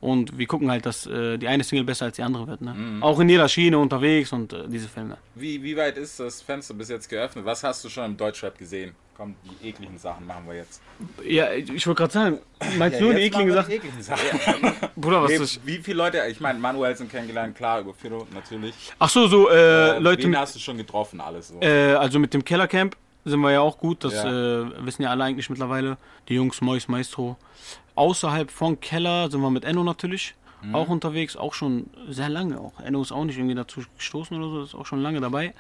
[SPEAKER 7] Und wir gucken halt, dass äh, die eine Single besser als die andere wird. Ne? Auch in jeder Schiene unterwegs und äh, diese Filme.
[SPEAKER 1] Wie, wie weit ist das Fenster bis jetzt geöffnet? Was hast du schon im Deutschrap gesehen? Komm, die ekligen Sachen machen wir jetzt.
[SPEAKER 7] Ja, ich wollte gerade sagen, meinst du nur die ekligen Sachen?
[SPEAKER 1] die ekligen Sachen.
[SPEAKER 7] Bruder, was
[SPEAKER 1] Nee,
[SPEAKER 7] ist
[SPEAKER 1] wie viele Leute, ich meine, Manuelsen kennengelernt, klar, über Firo natürlich.
[SPEAKER 7] Ach so, so, äh,
[SPEAKER 1] Äh,
[SPEAKER 7] Leute,
[SPEAKER 1] Wen hast du schon getroffen, alles so?
[SPEAKER 7] äh, also mit dem Kellercamp sind wir ja auch gut. Das
[SPEAKER 1] Ja.
[SPEAKER 7] äh, wissen ja alle eigentlich mittlerweile. Die Jungs, Mois, Maestro. Außerhalb von Keller sind wir mit Enno natürlich auch unterwegs. Auch schon sehr lange auch. Enno ist auch nicht irgendwie dazu gestoßen oder so. Ist auch schon lange dabei.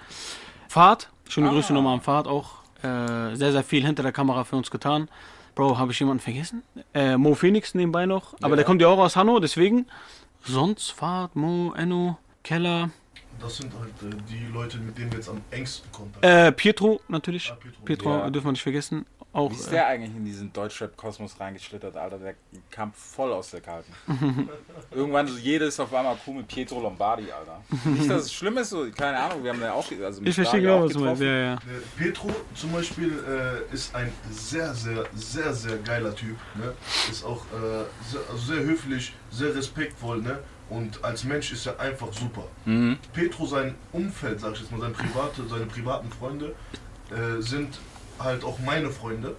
[SPEAKER 7] Fahrt. Schöne Grüße nochmal am Fahrt auch. Äh, sehr, sehr viel hinter der Kamera für uns getan. Bro, habe ich jemanden vergessen? Äh, Mo Phoenix nebenbei noch. Aber
[SPEAKER 1] Ja.
[SPEAKER 7] der kommt ja auch aus Hanno, deswegen. Sonst Fahrt, Mo, Enno, Keller.
[SPEAKER 6] Das sind halt äh, die Leute, mit denen wir jetzt am engsten Kontakt
[SPEAKER 7] Äh, Pietro natürlich.
[SPEAKER 6] Ah, Pietro.
[SPEAKER 7] Pietro
[SPEAKER 1] Ja.
[SPEAKER 7] dürfen wir nicht vergessen. Auch,
[SPEAKER 1] Wie ist
[SPEAKER 7] äh,
[SPEAKER 1] der eigentlich in diesen Deutschrap-Kosmos reingeschlittert, Alter? Der kam voll aus der Kalten. Irgendwann so jedes auf einmal cool mit Pietro Lombardi, Alter. Nicht, dass es schlimm ist, so, keine Ahnung, wir haben ja auch, also mit
[SPEAKER 7] ich verstehe genau, was du meinst.
[SPEAKER 1] getroffen.
[SPEAKER 7] Ja, ja.
[SPEAKER 6] Äh, Petro zum Beispiel äh, ist ein sehr, sehr, sehr, sehr geiler Typ. Ne? Ist auch äh, sehr, also sehr höflich, sehr respektvoll. Ne? Und als Mensch ist er einfach super.
[SPEAKER 1] Mhm.
[SPEAKER 6] Petro, sein Umfeld, sag ich jetzt mal, seine, private, seine privaten Freunde, äh, sind halt auch meine Freunde.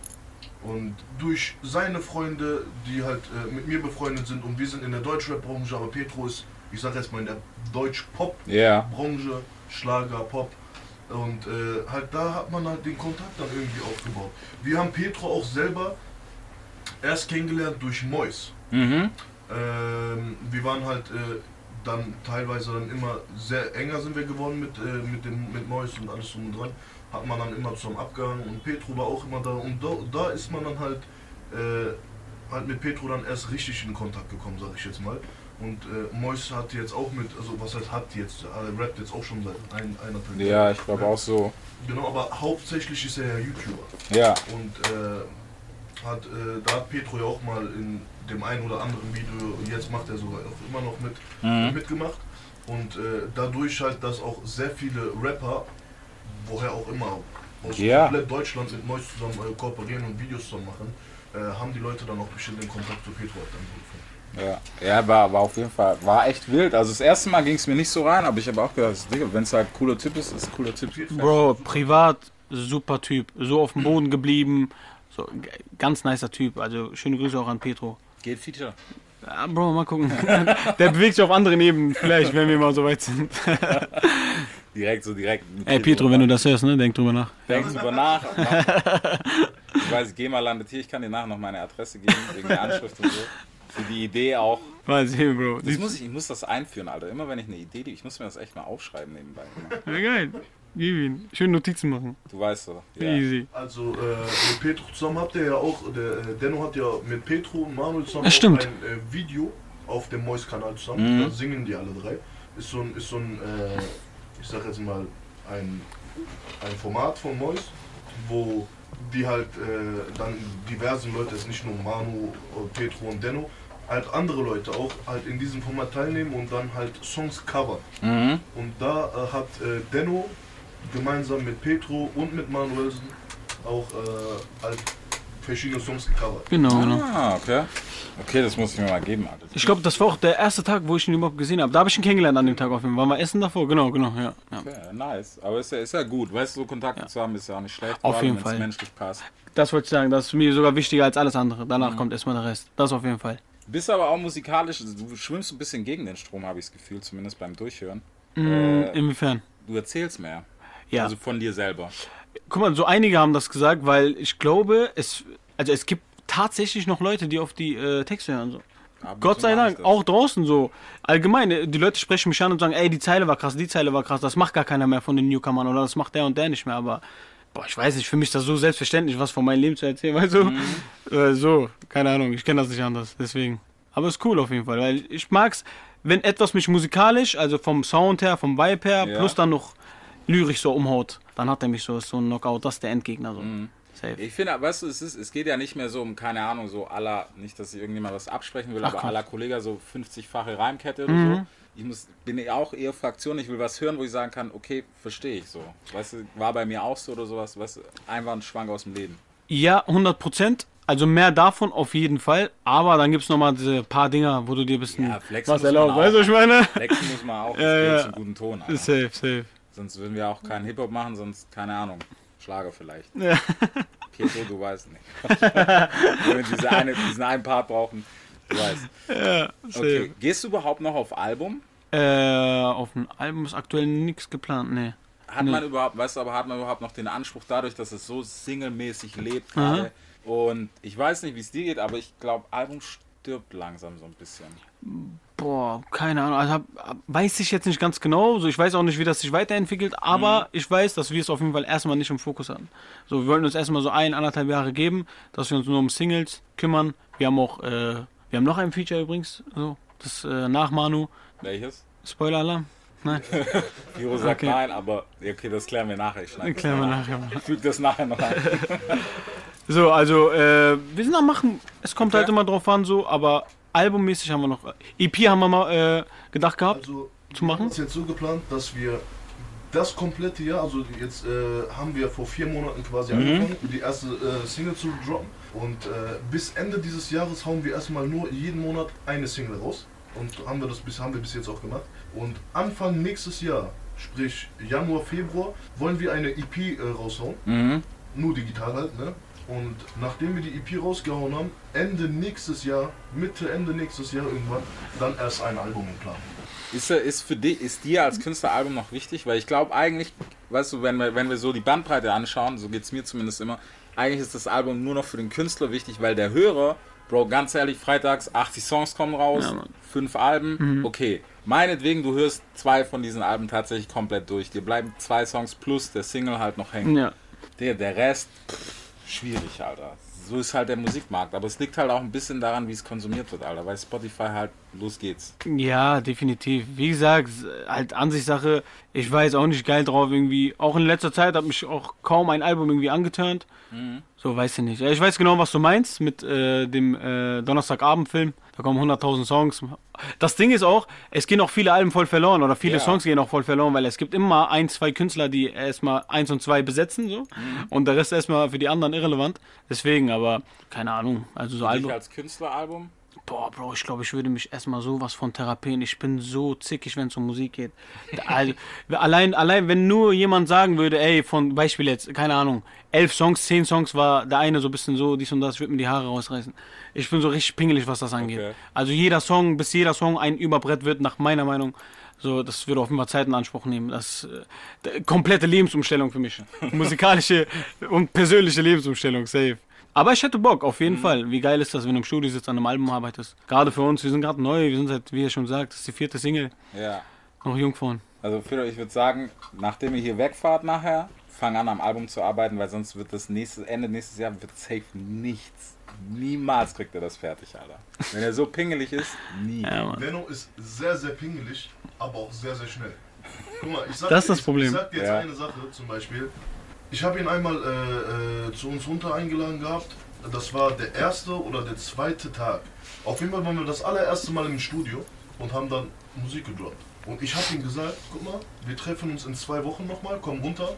[SPEAKER 6] Und durch seine Freunde, die halt äh, mit mir befreundet sind, und wir sind in der Deutschrap-Branche, aber Petro ist, ich sag jetzt mal, in der Deutsch-Pop-
[SPEAKER 1] Ja.
[SPEAKER 6] Branche, Schlager, Pop. Und äh, halt da hat man halt den Kontakt dann irgendwie aufgebaut. Wir haben Petro auch selber erst kennengelernt durch Mois.
[SPEAKER 1] Mhm.
[SPEAKER 6] Ähm, wir waren halt äh, dann teilweise dann immer sehr enger sind wir geworden mit, äh, mit dem mit Mois und alles drum und dran. Hat man dann immer zum Abgang und Petro war auch immer da und da, da ist man dann halt äh, halt mit Petro dann erst richtig in Kontakt gekommen, sag ich jetzt mal. Und äh, Mois hat jetzt auch mit, also was heißt hat jetzt, äh, rappt jetzt auch schon seit ein, eineinhalb
[SPEAKER 1] Ja,
[SPEAKER 6] Jahren.
[SPEAKER 1] ich glaube auch so.
[SPEAKER 6] Genau, aber hauptsächlich ist er ja YouTuber.
[SPEAKER 1] Ja.
[SPEAKER 6] Und äh, hat, äh, da hat Petro ja auch mal in dem einen oder anderen Video, jetzt macht er sogar auch immer noch mit,
[SPEAKER 1] Mhm.
[SPEAKER 6] mitgemacht. Und äh, dadurch halt, dass auch sehr viele Rapper, woher auch immer, aus
[SPEAKER 1] Ja.
[SPEAKER 6] komplett Deutschland mit Mois zusammen äh, kooperieren und Videos zusammen machen, äh, haben die Leute dann auch bestimmt den Kontakt zu Petro halt dann gefunden.
[SPEAKER 1] Ja, ja war, war auf jeden Fall, war echt wild. Also das erste Mal ging es mir nicht so rein, aber ich habe auch gedacht, wenn es halt ein cooler Typ ist, ist ein cooler Typ.
[SPEAKER 7] Bro, privat super Typ. So auf dem Boden geblieben. So, ganz nicer Typ. Also schöne Grüße auch an Petro.
[SPEAKER 1] Geht Feature.
[SPEAKER 7] Ja, Bro, mal gucken. Der bewegt sich auf anderen Ebenen, vielleicht, wenn wir mal so weit sind.
[SPEAKER 1] Direkt, so direkt.
[SPEAKER 7] Ey, Petro, wenn du das hörst, ne, denk drüber nach.
[SPEAKER 1] Denk drüber nach. Ich weiß, GEMA landet hier. Ich kann dir nachher noch meine Adresse geben, wegen der Anschrift und so. für die Idee auch.
[SPEAKER 7] Mal sehen, Bro.
[SPEAKER 1] Das muss ich, ich muss das einführen, Alter. Immer wenn ich eine Idee, ich muss mir das echt mal aufschreiben nebenbei.
[SPEAKER 7] Ja, geil. Gib ihn. Schön Notizen machen.
[SPEAKER 1] Du weißt so. Ja.
[SPEAKER 7] Easy.
[SPEAKER 6] Also äh, mit Petro zusammen habt ihr ja auch, der äh, Denno hat ja mit Petro und Manuel zusammen ein äh, Video auf dem Mois-Kanal zusammen.
[SPEAKER 1] Mhm.
[SPEAKER 6] Da singen die alle drei. Ist so ein, ist so ein äh, ich sag jetzt mal, ein, ein Format von Mois, wo die halt äh, dann diversen Leute, es ist nicht nur Manu, äh, Petro und Denno, halt andere Leute auch halt in diesem Format teilnehmen und dann halt Songs covern.
[SPEAKER 1] Mhm.
[SPEAKER 6] Und da äh, hat äh, Denno gemeinsam mit Petro und mit Manuelsen auch äh, halt verschiedene Songs gecovert.
[SPEAKER 7] Genau, genau.
[SPEAKER 1] Ah, okay. Okay, das muss ich mir mal geben, Alter.
[SPEAKER 7] Ich glaube, das war auch der erste Tag, wo ich ihn überhaupt gesehen habe. Da habe ich ihn kennengelernt an dem Tag auf jeden Fall. Waren wir essen davor? Genau, genau, ja. ja.
[SPEAKER 1] Okay, nice. Aber ist ja, ist ja gut. Weißt du, so Kontakte zu haben ist ja auch nicht schlecht.
[SPEAKER 7] Auf jeden Fall.
[SPEAKER 1] menschlich passt.
[SPEAKER 7] Das wollte ich sagen, das ist mir sogar wichtiger als alles andere. Danach kommt erstmal der Rest. Das auf jeden Fall.
[SPEAKER 1] Bist aber auch musikalisch, du schwimmst ein bisschen gegen den Strom, habe ich das Gefühl, zumindest beim Durchhören.
[SPEAKER 7] Mhm,
[SPEAKER 1] Äh,
[SPEAKER 7] Inwiefern?
[SPEAKER 1] du erzählst mehr.
[SPEAKER 7] Ja.
[SPEAKER 1] Also von dir selber.
[SPEAKER 7] Guck mal, so einige haben das gesagt, weil ich glaube, es, also es gibt tatsächlich noch Leute, die auf die äh, Texte hören. So. Gott sei Dank, auch draußen so. Allgemein, äh, die Leute sprechen mich an und sagen, ey, die Zeile war krass, die Zeile war krass, das macht gar keiner mehr von den Newcomern oder das macht der und der nicht mehr, aber boah, ich weiß nicht, für mich ist das so selbstverständlich, was von meinem Leben zu erzählen, weißt du?
[SPEAKER 1] Mhm.
[SPEAKER 7] Äh, so, keine Ahnung, ich kenne das nicht anders, deswegen. Aber ist cool auf jeden Fall, weil ich mag's, wenn etwas mich musikalisch, also vom Sound her, vom Vibe her,
[SPEAKER 1] Ja.
[SPEAKER 7] plus dann noch lyrisch so umhaut, dann hat er mich so, so ein Knockout, das ist der Endgegner so.
[SPEAKER 1] Mhm.
[SPEAKER 7] Safe.
[SPEAKER 1] Ich finde, weißt du, es, ist, es geht ja nicht mehr so um, keine Ahnung, so aller, nicht, dass ich irgendjemand was absprechen will,
[SPEAKER 7] Ach,
[SPEAKER 1] aber aller Kollege so 50-fache Reimkette oder
[SPEAKER 7] Mhm.
[SPEAKER 1] so. Ich muss, bin ja auch eher Fraktion, ich will was hören, wo ich sagen kann, okay, verstehe ich so. Weißt du, war bei mir auch so oder sowas, weißt du, Einwandschwank aus dem Leben.
[SPEAKER 7] Ja, 100 Prozent. Also mehr davon auf jeden Fall. Aber dann gibt's noch mal diese paar Dinger, wo du dir ein bisschen
[SPEAKER 1] Ja, flexen
[SPEAKER 7] was
[SPEAKER 1] auch.
[SPEAKER 7] Weißt du, was ich meine?
[SPEAKER 1] Flexen muss man auch,
[SPEAKER 7] Ja, ja.
[SPEAKER 1] zum guten Ton. Alter.
[SPEAKER 7] Safe, safe.
[SPEAKER 1] Sonst würden wir auch keinen Hip-Hop machen, sonst, keine Ahnung, Schlager vielleicht.
[SPEAKER 7] Ja.
[SPEAKER 1] Pietro, du weißt nicht. Wenn wir diese eine, diesen einen Part brauchen, du weißt.
[SPEAKER 7] Ja.
[SPEAKER 1] Okay, gehst du überhaupt noch auf Album?
[SPEAKER 7] Äh, auf dem Album ist aktuell nichts geplant, nee.
[SPEAKER 1] Hat
[SPEAKER 7] Nee.
[SPEAKER 1] man überhaupt, weißt du, aber hat man überhaupt noch den Anspruch dadurch, dass es so singlemäßig lebt gerade? Und ich weiß nicht, wie es dir geht, aber ich glaube, Album stirbt langsam so ein bisschen.
[SPEAKER 7] Boah, keine Ahnung. Also hab, weiß ich jetzt nicht ganz genau. So, ich weiß auch nicht, wie das sich weiterentwickelt, aber ich weiß, dass wir es auf jeden Fall erstmal nicht im Fokus hatten. So, wir wollten uns erstmal so ein, anderthalb Jahre geben, dass wir uns nur um Singles kümmern. Wir haben auch, äh, wir haben noch ein Feature übrigens, so, das äh, nach Manu.
[SPEAKER 1] Welches?
[SPEAKER 7] Spoiler-Alarm? Nein,
[SPEAKER 1] Piro sagt
[SPEAKER 7] Okay.
[SPEAKER 1] nein, aber okay, das klären wir nachher. Ich
[SPEAKER 7] klären wir
[SPEAKER 1] noch
[SPEAKER 7] nachher.
[SPEAKER 1] ein. Ich füge das nachher noch ein.
[SPEAKER 7] So, also, äh, wir sind am Machen. Es kommt
[SPEAKER 1] Okay.
[SPEAKER 7] halt immer drauf an, so, aber albummäßig haben wir noch. EP haben wir mal äh, gedacht gehabt.
[SPEAKER 6] Also
[SPEAKER 7] Zu machen?
[SPEAKER 6] Es jetzt so geplant, dass wir das komplette Jahr, also jetzt äh, haben wir vor vier Monaten quasi
[SPEAKER 7] Mhm.
[SPEAKER 6] angefangen, die erste äh, Single zu droppen. Und äh, bis Ende dieses Jahres hauen wir erstmal nur jeden Monat eine Single raus. Und haben wir das bis haben wir bis jetzt auch gemacht. Und Anfang nächstes Jahr, sprich Januar, Februar, wollen wir eine EP äh, raushauen.
[SPEAKER 1] Mhm.
[SPEAKER 6] Nur digital halt, ne? Und nachdem wir die EP rausgehauen haben, Ende nächstes Jahr, Mitte, Ende nächstes Jahr irgendwann, dann erst ein Album im Plan.
[SPEAKER 1] Ist, er- ist für dich, ist dir als Künstleralbum noch wichtig? Weil ich glaube eigentlich, weißt du, wenn wir, wenn wir so die Bandbreite anschauen, so geht es mir zumindest immer, eigentlich ist das Album nur noch für den Künstler wichtig, weil der Hörer, Bro, ganz ehrlich, freitags 80 Songs kommen raus,
[SPEAKER 7] Ja,
[SPEAKER 1] fünf Alben, okay. Meinetwegen, du hörst zwei von diesen Alben tatsächlich komplett durch. Dir bleiben zwei Songs plus der Single halt noch hängen.
[SPEAKER 7] Ja.
[SPEAKER 1] Der, der Rest, pff, schwierig, Alter. So ist halt der Musikmarkt. Aber es liegt halt auch ein bisschen daran, wie es konsumiert wird, Alter. Weil Spotify halt, los geht's.
[SPEAKER 7] Ja, definitiv. Wie gesagt, halt Ansichtssache. Ich war jetzt auch nicht geil drauf irgendwie. Auch in letzter Zeit hat mich auch kaum ein Album irgendwie angeturnt. So, weiß ich nicht. Ich weiß genau, was du meinst mit äh, dem äh, Donnerstagabendfilm. Da kommen 100.000 Songs. Das Ding ist auch, es gehen auch viele Alben voll verloren oder viele
[SPEAKER 1] Ja.
[SPEAKER 7] Songs gehen auch voll verloren, weil es gibt immer ein, zwei Künstler, die erstmal eins und zwei besetzen so und der Rest erstmal für die anderen irrelevant. Deswegen, aber keine Ahnung. Also so Album.
[SPEAKER 1] als Künstleralbum?
[SPEAKER 7] Boah, Bro, ich glaube, ich würde mich erstmal sowas von therapieren. Ich bin so zickig, wenn es um Musik geht. Also, allein, allein, wenn nur jemand sagen würde, ey, von Beispiel jetzt, keine Ahnung, elf Songs, zehn Songs war der eine so ein bisschen so, dies und das, ich würde mir die Haare rausreißen. Ich bin so richtig pingelig, was das angeht.
[SPEAKER 1] Okay.
[SPEAKER 7] Also jeder Song, bis jeder Song ein Überbrett wird, nach meiner Meinung, so, das würde auf jeden Fall Zeit in Anspruch nehmen. Das äh, komplette Lebensumstellung für mich. Musikalische und persönliche Lebensumstellung, safe. Aber ich hätte Bock, auf
[SPEAKER 1] Mhm.
[SPEAKER 7] jeden Fall. Wie geil ist das, wenn du im Studio sitzt, an einem Album arbeitest? Gerade für uns, wir sind gerade neu, wir sind seit, wie ihr schon sagt, das ist die vierte Single,
[SPEAKER 1] Ja.
[SPEAKER 7] noch Jungfrauen.
[SPEAKER 1] Also Fedor, ich würde sagen, nachdem ihr hier wegfahrt nachher, fang an am Album zu arbeiten, weil sonst wird das nächste, Ende nächstes Jahr wird safe nichts. Niemals kriegt er das fertig, Alter. Wenn er so pingelig ist, nie.
[SPEAKER 7] Ja.
[SPEAKER 6] Benno ist sehr, sehr pingelig, aber auch sehr, sehr schnell. Guck mal, ich sag,
[SPEAKER 7] Das ist
[SPEAKER 6] dir-
[SPEAKER 7] das Problem.
[SPEAKER 6] Ich, ich sag dir jetzt
[SPEAKER 1] Ja.
[SPEAKER 6] eine Sache zum Beispiel. Ich habe ihn einmal äh, äh, zu uns runter eingeladen gehabt. Das war der erste oder der zweite Tag. Auf jeden Fall waren wir das allererste Mal im Studio und haben dann Musik gedroppt. Und ich habe ihm gesagt, guck mal, wir treffen uns in zwei Wochen nochmal, komm runter,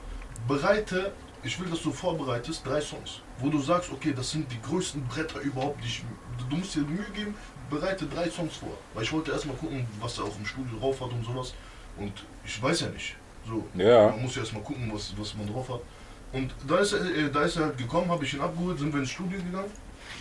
[SPEAKER 6] bereite, ich will, dass du vorbereitest, drei Songs. Wo du sagst, okay, das sind die größten Bretter überhaupt, die ich, du musst dir Mühe geben, bereite drei Songs vor. Weil ich wollte erstmal gucken, was er auch im Studio drauf hat und sowas. Und ich weiß ja nicht. So,
[SPEAKER 1] Ja.
[SPEAKER 6] man muss ja erstmal gucken, was, was man drauf hat. Und da ist er, äh, da ist er halt gekommen, habe ich ihn abgeholt, sind wir ins Studio gegangen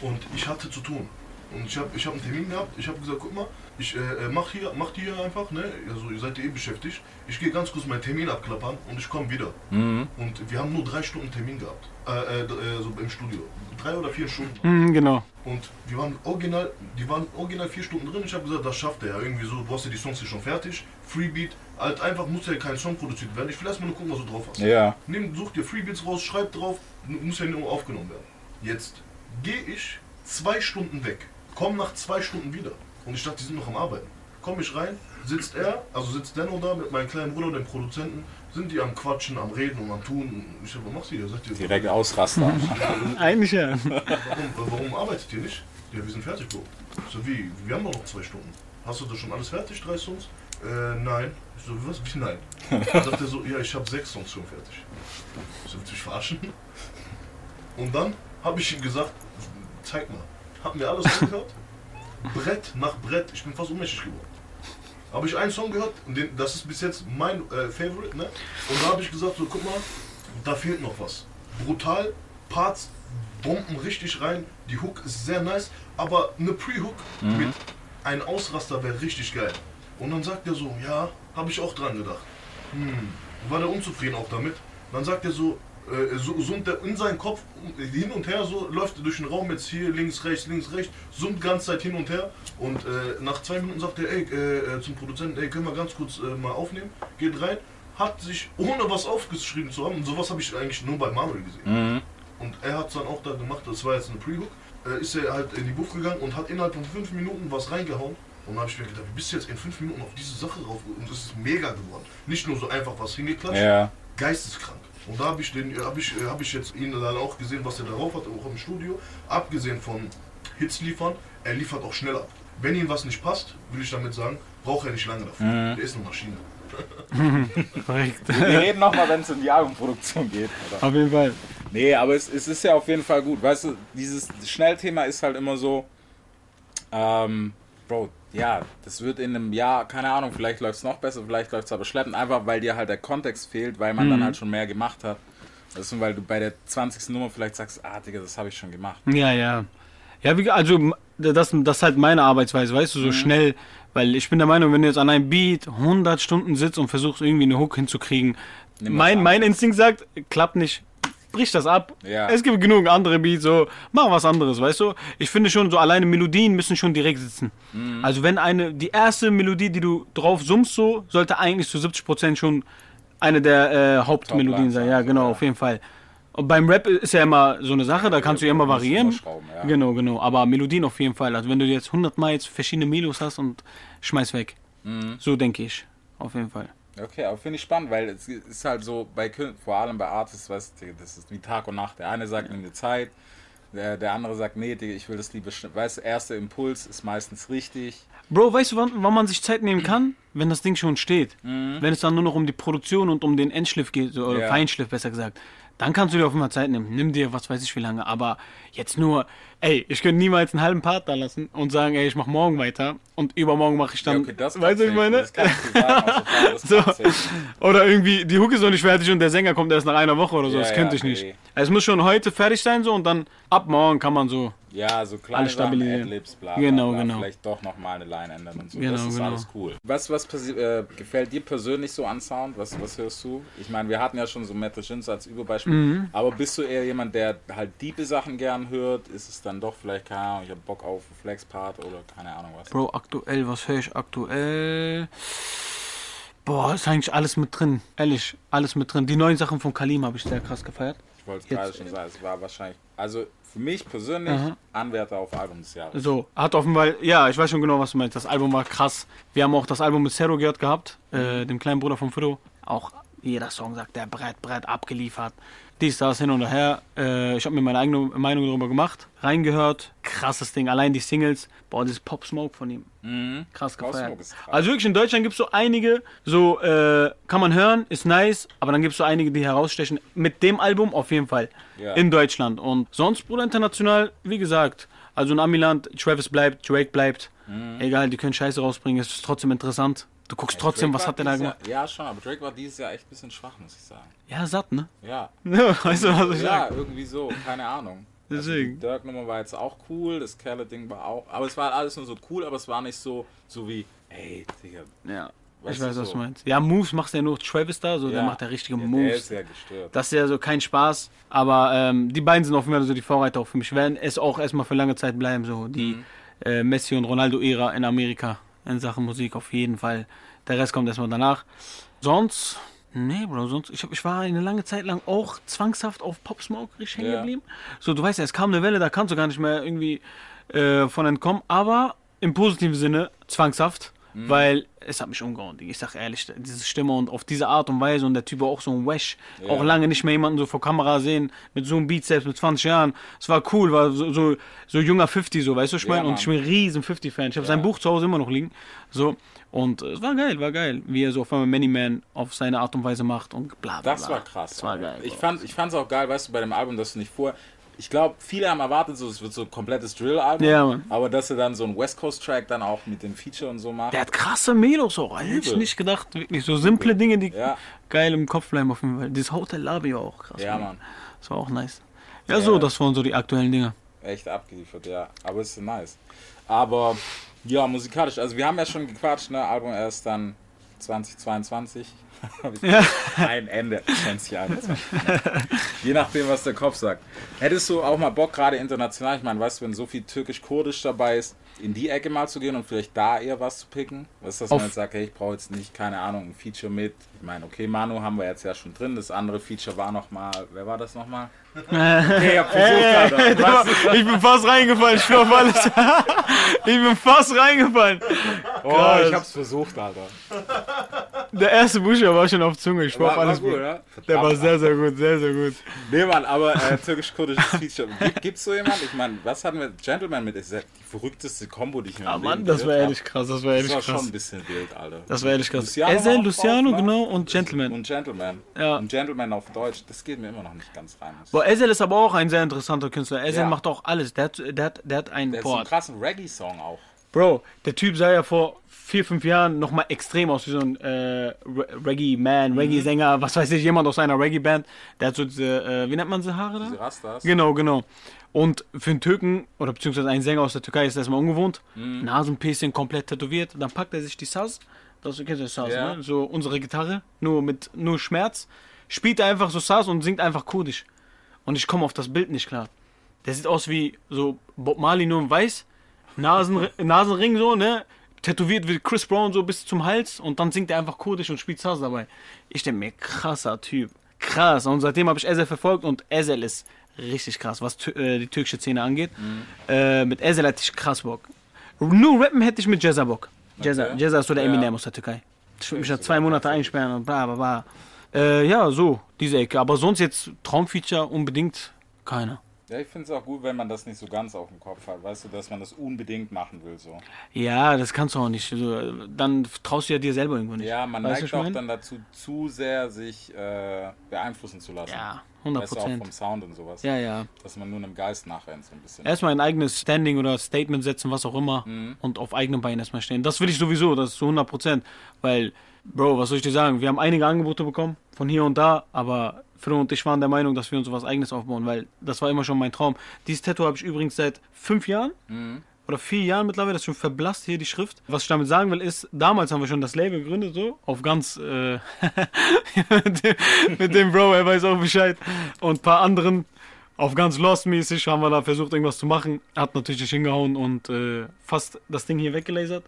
[SPEAKER 6] und ich hatte zu tun. Und ich habe ich hab einen Termin gehabt, ich habe gesagt, guck mal, ich äh, äh, mach hier, macht hier einfach, ne? Also ihr seid ja eh beschäftigt. Ich gehe ganz kurz meinen Termin abklappern und ich komme wieder.
[SPEAKER 1] Mhm.
[SPEAKER 6] Und wir haben nur drei Stunden Termin gehabt. Äh, äh, äh, so im Studio. Drei oder vier Stunden.
[SPEAKER 7] Mhm, genau.
[SPEAKER 6] Und wir waren original, die waren original vier Stunden drin. Ich habe gesagt, das schafft er ja irgendwie so. Du hast ja die Songs hier schon fertig. Freebeat. Halt einfach muss ja kein Song produziert werden. Ich will erstmal nur gucken, was du drauf hast.
[SPEAKER 1] Ja.
[SPEAKER 6] Nimm, such dir Freebeats raus, schreib drauf, muss ja nur aufgenommen werden. Jetzt gehe ich zwei Stunden weg, komm nach zwei Stunden wieder. Und ich dachte, die sind noch am Arbeiten. Komm ich rein, sitzt er, also sitzt Denno da mit meinem kleinen Bruder, dem Produzenten, sind die am Quatschen, am Reden und am Tun. Und ich sag, was machst du hier? Sagt ihr,
[SPEAKER 1] Direkt Ausraster.
[SPEAKER 7] Eigentlich ja.
[SPEAKER 6] warum, warum arbeitet ihr nicht? Ja, wir sind fertig, Bro. Ich so, wie? Wir haben doch noch zwei Stunden. Hast du das schon alles fertig, drei Songs? Äh, nein. Ich so, was? Wie nein? Dann sagt er so, ja, ich habe sechs Songs schon fertig. Ich so, willst du mich verarschen? Und dann habe ich ihm gesagt, zeig mal. Haben wir alles angehört? Brett nach Brett. Ich bin fast ohnmächtig geworden. Habe ich einen Song gehört, und den, das ist bis jetzt mein äh, Favorite, ne? Und da habe ich gesagt, so guck mal, da fehlt noch was. Brutal, Parts, Bomben richtig rein, die Hook ist sehr nice, aber eine Pre-Hook mit einem Ausraster wäre richtig geil. Und dann sagt er so, ja, habe ich auch dran gedacht. Hm, war der unzufrieden auch damit. Dann sagt er so, so summt er in seinen Kopf äh, hin und her, so läuft er durch den Raum jetzt hier links, rechts, links, rechts, summt ganze Zeit hin und her und äh, nach zwei Minuten sagt er, ey, äh, äh, zum Produzenten, ey, können wir ganz kurz äh, mal aufnehmen, geht rein, hat sich, ohne was aufgeschrieben zu haben, und sowas habe ich eigentlich nur bei Manuel gesehen.
[SPEAKER 1] Mhm.
[SPEAKER 6] Und er hat es dann auch da gemacht, das war jetzt eine Pre-Hook, äh, ist er halt in die Buff gegangen und hat innerhalb von fünf Minuten was reingehauen. Und dann habe ich mir gedacht, wie bist du jetzt in fünf Minuten auf diese Sache rauf? Und das ist mega geworden. Nicht nur so einfach was hingeklatscht,
[SPEAKER 1] Ja.
[SPEAKER 6] Geisteskrank. Und da habe ich, den, hab ich, hab ich jetzt ihn dann auch gesehen, was er darauf hat, auch im Studio. Abgesehen von Hits liefern, er liefert auch schnell ab. Wenn ihm was nicht passt, will ich damit sagen, braucht er nicht lange dafür. Der ist eine Maschine.
[SPEAKER 7] Korrekt.
[SPEAKER 1] Wir reden nochmal, wenn es in die Albumproduktion geht. Oder?
[SPEAKER 7] Auf jeden Fall.
[SPEAKER 1] Nee, aber es, es ist ja auf jeden Fall gut. Weißt du, dieses Schnellthema ist halt immer so, ähm, Bro, ja, das wird in einem Jahr, keine Ahnung, vielleicht läuft es noch besser, vielleicht läuft es aber schleppend, einfach weil dir halt der Kontext fehlt, weil man dann halt schon mehr gemacht hat. Weißt du, weil du bei der 20. Nummer vielleicht sagst, ah, Digga, das habe ich schon gemacht.
[SPEAKER 7] Ja, ja. Ja, wie, also das, das ist halt meine Arbeitsweise, weißt du, so schnell, weil ich bin der Meinung, wenn du jetzt an einem Beat 100 Stunden sitzt und versuchst irgendwie eine Hook hinzukriegen, mein, mein. Instinkt sagt, klappt nicht, brich das ab.
[SPEAKER 1] Ja.
[SPEAKER 7] Es gibt genug andere Beats, so, mach was anderes, weißt du. Ich finde schon, so alleine Melodien müssen schon direkt sitzen.
[SPEAKER 1] Mhm.
[SPEAKER 7] Also wenn eine, die erste Melodie, die du drauf summst, so, sollte eigentlich zu 70% schon eine der äh, Hauptmelodien sein. Ja,
[SPEAKER 1] so,
[SPEAKER 7] genau,
[SPEAKER 1] ja.
[SPEAKER 7] auf jeden Fall. Und beim Rap ist ja immer so eine Sache, da kannst du ja immer variieren.
[SPEAKER 1] ja.
[SPEAKER 7] Genau, genau. Aber Melodien auf jeden Fall. Also wenn du jetzt 100 Mal jetzt verschiedene Melos hast und schmeiß weg.
[SPEAKER 1] Mhm.
[SPEAKER 7] So denke ich. Auf jeden Fall.
[SPEAKER 1] Okay, aber finde ich spannend, weil es ist halt so, bei Kün- vor allem bei Artists, weißt du, das ist wie Tag und Nacht. Der eine sagt, nimm dir Zeit, der, der andere sagt, nee, ich will das lieber schnell. Weißt du, erster Impuls ist meistens richtig.
[SPEAKER 7] Bro, weißt du, wann, wann man sich Zeit nehmen kann? Wenn das Ding schon steht. Wenn es dann nur noch um die Produktion und um den Endschliff geht, oder
[SPEAKER 1] Ja.
[SPEAKER 7] Feinschliff besser gesagt. Dann kannst du dir auf einmal Zeit nehmen. Nimm dir was weiß ich wie lange. Aber jetzt nur, ey, ich könnte niemals einen halben Part da lassen und sagen, ey, ich mach morgen weiter und übermorgen mache ich dann.
[SPEAKER 1] Ja, okay, das
[SPEAKER 7] weißt du, was ich meine?
[SPEAKER 1] Das sagen, das
[SPEAKER 7] So. Oder irgendwie, die Hook ist noch nicht fertig und der Sänger kommt erst nach einer Woche oder so.
[SPEAKER 1] Ja,
[SPEAKER 7] das könnte
[SPEAKER 1] ja,
[SPEAKER 7] ich nicht.
[SPEAKER 1] nee.
[SPEAKER 7] Es muss schon heute fertig sein so und dann ab morgen kann man so
[SPEAKER 1] Ja, so kleine
[SPEAKER 7] stabilisieren.
[SPEAKER 1] Adlibs, bla,
[SPEAKER 7] Genau,
[SPEAKER 1] bla, bla,
[SPEAKER 7] genau.
[SPEAKER 1] vielleicht doch nochmal eine Line ändern und so.
[SPEAKER 7] Genau,
[SPEAKER 1] das ist
[SPEAKER 7] genau.
[SPEAKER 1] alles cool. Was, was äh, gefällt dir persönlich so an Sound? Was, was hörst du? Ich meine, wir hatten ja schon so Metal Shins als Überbeispiel,
[SPEAKER 7] Mhm.
[SPEAKER 1] aber bist du eher jemand, der halt diepe Sachen gern hört? Ist es dann doch vielleicht, keine Ahnung, ich hab Bock auf Flexpart oder keine Ahnung was?
[SPEAKER 7] Bro, aktuell, was höre ich aktuell? Boah, ist eigentlich alles mit drin. Ehrlich, alles mit drin. Die neuen Sachen von Kalim habe ich sehr krass gefeiert.
[SPEAKER 1] Ich wollte es gerade schon sagen, es war wahrscheinlich, also für mich persönlich
[SPEAKER 7] Aha.
[SPEAKER 1] Anwärter auf Album des Jahres.
[SPEAKER 7] So, hat offenbar, ja, ich weiß schon genau, was du meinst. Das Album war krass. Wir haben auch das Album mit Zero gehört gehabt, äh, dem kleinen Bruder von Fido. Auch jeder Song sagt, der Brett, Brett abgeliefert. Dies, das, hin und her. Äh, ich habe mir meine eigene Meinung darüber gemacht, reingehört. Krasses Ding. Allein die Singles. Boah, dieses Pop Smoke von ihm.
[SPEAKER 1] Mhm.
[SPEAKER 7] Krass gefeiert. Also wirklich in Deutschland gibt es so einige, so äh, kann man hören, ist nice, aber dann gibt es so einige, die herausstechen. Mit dem Album auf jeden Fall.
[SPEAKER 1] Ja.
[SPEAKER 7] In Deutschland. Und sonst, Bruder, international, wie gesagt, also in Amiland, Travis bleibt, Drake bleibt.
[SPEAKER 1] Mhm.
[SPEAKER 7] Egal, die können Scheiße rausbringen, es ist trotzdem interessant. Du guckst trotzdem,
[SPEAKER 1] Drake
[SPEAKER 7] was hat der da gemacht?
[SPEAKER 1] Jahr, Ja, schon, aber Drake war dieses Jahr echt ein bisschen schwach, muss ich sagen.
[SPEAKER 7] Ja, satt, ne?
[SPEAKER 1] Ja,
[SPEAKER 7] weißt du, was ich
[SPEAKER 1] ja,
[SPEAKER 7] sag?
[SPEAKER 1] irgendwie so, keine Ahnung.
[SPEAKER 7] Deswegen.
[SPEAKER 1] Also die Dirk-Nummer war jetzt auch cool, das Khaled-Ding war auch, aber es war alles nur so cool, aber es war nicht so, so wie, ey, Digga.
[SPEAKER 7] Ja.
[SPEAKER 1] Weißt
[SPEAKER 7] Ich
[SPEAKER 1] du,
[SPEAKER 7] weiß, was
[SPEAKER 1] so.
[SPEAKER 7] du meinst. Ja, Moves machst ja nur Travis da, so, der macht ja richtige
[SPEAKER 1] ja, Der
[SPEAKER 7] Moves.
[SPEAKER 1] ist ja gestört.
[SPEAKER 7] Das ist ja so kein Spaß, aber ähm, die beiden sind auf jeden Fall so die Vorreiter auch für mich. Werden es auch erstmal für lange Zeit bleiben, so die
[SPEAKER 1] Mhm.
[SPEAKER 7] äh, Messi und Ronaldo-Ära in Amerika in Sachen Musik auf jeden Fall. Der Rest kommt erstmal danach. Sonst, nee, Bro, sonst, ich, hab, ich war eine lange Zeit lang auch zwangshaft auf Pop Smoke richtig hängen
[SPEAKER 1] Ja.
[SPEAKER 7] geblieben. So, du weißt ja, es kam eine Welle, da kannst du gar nicht mehr irgendwie äh, von entkommen, aber im positiven Sinne zwangshaft.
[SPEAKER 1] Mhm.
[SPEAKER 7] Weil es hat mich umgehauen, ich sag ehrlich, diese Stimme und auf diese Art und Weise und der Typ war auch so ein Wesh,
[SPEAKER 1] Ja.
[SPEAKER 7] auch lange nicht mehr jemanden so vor Kamera sehen, mit so einem Beat selbst mit 20 Jahren. Es war cool, war so, so, so junger 50, so, weißt du, ich
[SPEAKER 1] Ja,
[SPEAKER 7] meine? und
[SPEAKER 1] Mann.
[SPEAKER 7] ich bin ein riesen 50-Fan. Ich habe sein Buch zu Hause immer noch liegen. So, und äh, es war geil, war geil, wie er so auf einmal Many Man auf seine Art und Weise macht und bla bla.
[SPEAKER 1] Das war krass.
[SPEAKER 7] Das war geil.
[SPEAKER 1] Ich fand ich fand's auch geil, weißt du, bei dem Album, dass du nicht vor ich glaube, viele haben erwartet, so, es wird so ein komplettes Drill-Album.
[SPEAKER 7] Ja, Mann.
[SPEAKER 1] Aber dass er dann so einen West Coast-Track dann auch mit dem Feature und so macht.
[SPEAKER 7] Der hat krasse Melos auch, Alter. hätte ich
[SPEAKER 1] Übel.
[SPEAKER 7] nicht gedacht, wirklich. So simple Dinge, die
[SPEAKER 1] Ja.
[SPEAKER 7] geil im Kopf bleiben auf jeden Fall. Dieses Hotel Lobby war auch krass.
[SPEAKER 1] Ja, Mann.
[SPEAKER 7] Das war auch nice. Ja, so, das waren so die aktuellen Dinge.
[SPEAKER 1] Echt abgeliefert, ja. Aber es ist nice. Aber ja, musikalisch. Also wir haben ja schon gequatscht, ne? Album erst dann 2022. Ein Ende 2021. Je nachdem, was der Kopf sagt. Hättest du auch mal Bock, gerade international, ich meine, weißt du, wenn so viel türkisch-kurdisch dabei ist, in die Ecke mal zu gehen und vielleicht da eher was zu picken? Was ist das, man jetzt sagt, hey, ich brauche jetzt nicht, keine Ahnung, ein Feature mit. Ich meine, okay, Manu haben wir jetzt ja schon drin. Das andere Feature war nochmal, wer war das nochmal? Okay, ich Alter. Weißt du?
[SPEAKER 7] ich bin fast reingefallen, ich schwör auf alles. ich bin fast reingefallen.
[SPEAKER 1] Oh,
[SPEAKER 7] Krass.
[SPEAKER 1] ich hab's versucht, Alter.
[SPEAKER 7] Der erste Buchstabe war schon auf Zunge, ich
[SPEAKER 1] War, war
[SPEAKER 7] alles.
[SPEAKER 1] gut,
[SPEAKER 7] Bro.
[SPEAKER 1] oder?
[SPEAKER 7] Der war sehr, sehr gut, sehr, sehr gut.
[SPEAKER 1] Nee, Mann, aber äh, türkisch-kurdisches Feature. Gibt, gibt's so jemand? Ich meine, was hatten wir? Gentleman mit, ist ja die verrückteste Kombo, die ich mir
[SPEAKER 7] Ah, Mann, das war ehrlich
[SPEAKER 1] hab.
[SPEAKER 7] krass, das war
[SPEAKER 1] Das
[SPEAKER 7] ehrlich
[SPEAKER 1] war schon
[SPEAKER 7] krass.
[SPEAKER 1] ein bisschen wild, Alter.
[SPEAKER 7] Das war ehrlich krass.
[SPEAKER 1] Luciano
[SPEAKER 7] Ezel, Luciano,
[SPEAKER 1] drauf,
[SPEAKER 7] genau, und Gentleman.
[SPEAKER 1] Und Gentleman.
[SPEAKER 7] Ja.
[SPEAKER 1] Und Gentleman auf Deutsch, das geht mir immer noch nicht ganz rein.
[SPEAKER 7] Boah, Ezel ist aber auch ein sehr interessanter Künstler. Ezel
[SPEAKER 1] Ja.
[SPEAKER 7] macht auch alles. Der hat, der hat, der hat einen
[SPEAKER 1] Der hat so einen
[SPEAKER 7] Port.
[SPEAKER 1] krassen Reggae-Song auch.
[SPEAKER 7] Bro, der Typ sah ja vor vier, fünf Jahren nochmal extrem aus wie so ein äh, Re- Reggae-Man,
[SPEAKER 1] Mhm.
[SPEAKER 7] Reggae-Sänger, was weiß ich, jemand aus einer Reggae-Band. Der hat so diese, äh, wie nennt man sie Haare da?
[SPEAKER 1] Diese Rastas.
[SPEAKER 7] Genau, genau. Und für einen Türken oder beziehungsweise einen Sänger aus der Türkei ist das mal ungewohnt.
[SPEAKER 1] Mhm.
[SPEAKER 7] Nasenpiercing komplett tätowiert. Dann packt er sich die Saz, das kennst du Saz,
[SPEAKER 1] Ja.
[SPEAKER 7] ne? So unsere Gitarre, nur mit nur Schmerz. Spielt er einfach so Saz und singt einfach kurdisch. Und ich komme auf das Bild nicht klar. Der sieht aus wie so Bob Marley nur in weiß, Nasen, Nasenring so, ne? Tätowiert wie Chris Brown so bis zum Hals und dann singt er einfach kurdisch und spielt Saz dabei. Ich denke mir, krasser Typ. Krass. Und seitdem habe ich Ezel verfolgt und Ezel ist richtig krass, was äh, die türkische Szene angeht. Äh, mit Ezel hätte ich krass Bock. Nur rappen hätte ich mit Jezza Bock. Jezza,
[SPEAKER 1] Okay.
[SPEAKER 7] Jezza ist so der
[SPEAKER 1] Ja.
[SPEAKER 7] Eminem aus der Türkei. Ich würde mich da zwei Monate einsperren und bla bla bla. Äh, ja, so, diese Ecke. Aber sonst jetzt Traumfeature unbedingt keiner.
[SPEAKER 1] Ja, ich finde es auch gut, wenn man das nicht so ganz auf dem Kopf hat. Weißt du, dass man das unbedingt machen will. so.
[SPEAKER 7] Ja, das kannst du auch nicht. Dann traust du ja dir selber irgendwo nicht.
[SPEAKER 1] Ja, man
[SPEAKER 7] Weißt
[SPEAKER 1] neigt auch
[SPEAKER 7] mein?
[SPEAKER 1] dann dazu, zu sehr sich äh, beeinflussen zu lassen.
[SPEAKER 7] Ja, 100
[SPEAKER 1] Weißt du, auch vom
[SPEAKER 7] Prozent.
[SPEAKER 1] Sound und sowas.
[SPEAKER 7] Ja, ja.
[SPEAKER 1] Dass man nur einem Geist nachrennt, so ein bisschen.
[SPEAKER 7] Erstmal ein eigenes Standing oder Statement setzen, was auch immer.
[SPEAKER 1] Mhm.
[SPEAKER 7] Und auf eigenen Beinen erstmal stehen. Das will ich sowieso, das ist zu 100 Prozent. Weil Bro, was soll ich dir sagen? Wir haben einige Angebote bekommen, von hier und da, aber Flo und ich waren der Meinung, dass wir uns was eigenes aufbauen, weil das war immer schon mein Traum. Dieses Tattoo habe ich übrigens seit fünf Jahren oder vier Jahren mittlerweile, das ist schon verblasst hier die Schrift. Was ich damit sagen will, ist, damals haben wir schon das Label gegründet, so, auf ganz, äh, mit, dem, mit dem Bro, er weiß auch Bescheid, und ein paar anderen, auf ganz Lost-mäßig haben wir da versucht, irgendwas zu machen. Hat natürlich nicht hingehauen und äh, fast das Ding hier weggelasert.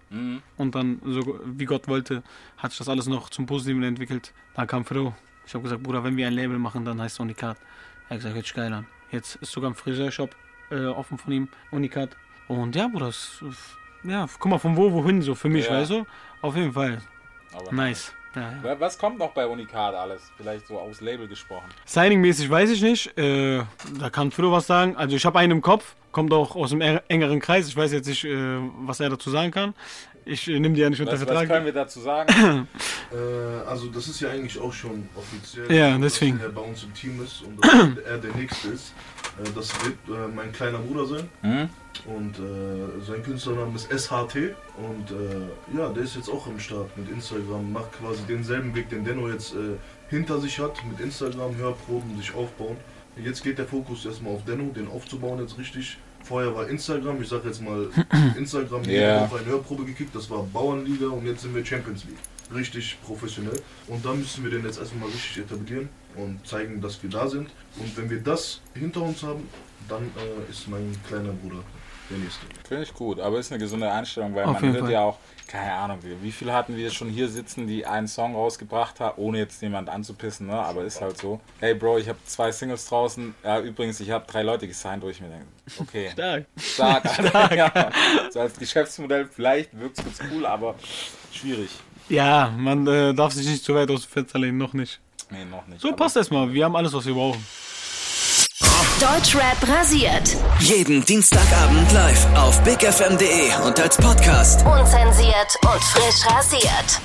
[SPEAKER 7] Und dann, so wie Gott wollte, hat sich das alles noch zum Positiven entwickelt. Dann kam Fro. Ich habe gesagt, Bruder, wenn wir ein Label machen, dann heißt es Unikat. Er hat gesagt, hört sich geil an. Jetzt ist sogar ein Friseurshop äh, offen von ihm, Unikat. Und ja, Bruder, das, ja, guck mal, von wo wohin so für mich,
[SPEAKER 1] Ja.
[SPEAKER 7] weißt du? Auf jeden Fall.
[SPEAKER 1] Aber
[SPEAKER 7] Nice. Ja, ja.
[SPEAKER 1] Was kommt noch bei Unikat alles? Vielleicht so aus Label gesprochen.
[SPEAKER 7] Signing-mäßig weiß ich nicht. Äh, da kann Flo was sagen. Also ich habe einen im Kopf, kommt auch aus dem er- engeren Kreis. Ich weiß jetzt nicht, äh, was er dazu sagen kann. Ich äh, nehme die ja nicht unter
[SPEAKER 1] Was, was
[SPEAKER 7] Vertrag.
[SPEAKER 1] können wir dazu sagen?
[SPEAKER 6] Äh, also das ist ja eigentlich auch schon offiziell,
[SPEAKER 7] Ja, deswegen.
[SPEAKER 6] dass er bei uns im Team ist und er der Nächste ist. Äh, das wird äh, mein kleiner Bruder sein
[SPEAKER 1] Hm?
[SPEAKER 6] und äh, sein Künstlername ist SHT und äh, ja, der ist jetzt auch am Start mit Instagram, macht quasi denselben Weg, den Denno jetzt äh, hinter sich hat, mit Instagram, Hörproben, sich aufbauen. Jetzt geht der Fokus erstmal auf Denno, den aufzubauen jetzt richtig. Vorher war Instagram, ich sag jetzt mal Instagram, yeah. auf eine Hörprobe gekickt, das war Bauernliga und jetzt sind wir Champions League. Richtig professionell. Und da müssen wir den jetzt erstmal richtig etablieren und zeigen, dass wir da sind. Und wenn wir das hinter uns haben, dann äh, ist mein kleiner Bruder der Nächste.
[SPEAKER 1] Finde ich gut, aber ist eine gesunde Einstellung, weil
[SPEAKER 7] Auf
[SPEAKER 1] man
[SPEAKER 7] jeden
[SPEAKER 1] wird
[SPEAKER 7] Fall.
[SPEAKER 1] ja auch, keine Ahnung, wie, wie viel hatten wir schon hier sitzen, die einen Song rausgebracht haben, ohne jetzt jemand anzupissen, ne? aber ist halt so. Hey Bro, ich habe zwei Singles draußen, ja übrigens, ich habe drei Leute gesigned, wo ich mir denke, okay,
[SPEAKER 7] Stark.
[SPEAKER 1] stark, Alter. ja. So als Geschäftsmodell vielleicht wirkt es ganz cool, aber schwierig.
[SPEAKER 7] Ja, man äh, darf sich nicht zu weit aus dem Fenster lehnen, noch nicht.
[SPEAKER 1] Nee, noch nicht.
[SPEAKER 7] So, passt erstmal. Wir haben alles, was wir brauchen.
[SPEAKER 4] Deutschrap rasiert.
[SPEAKER 5] Jeden Dienstagabend live auf bigfm.de und als Podcast.
[SPEAKER 4] Unzensiert und frisch rasiert.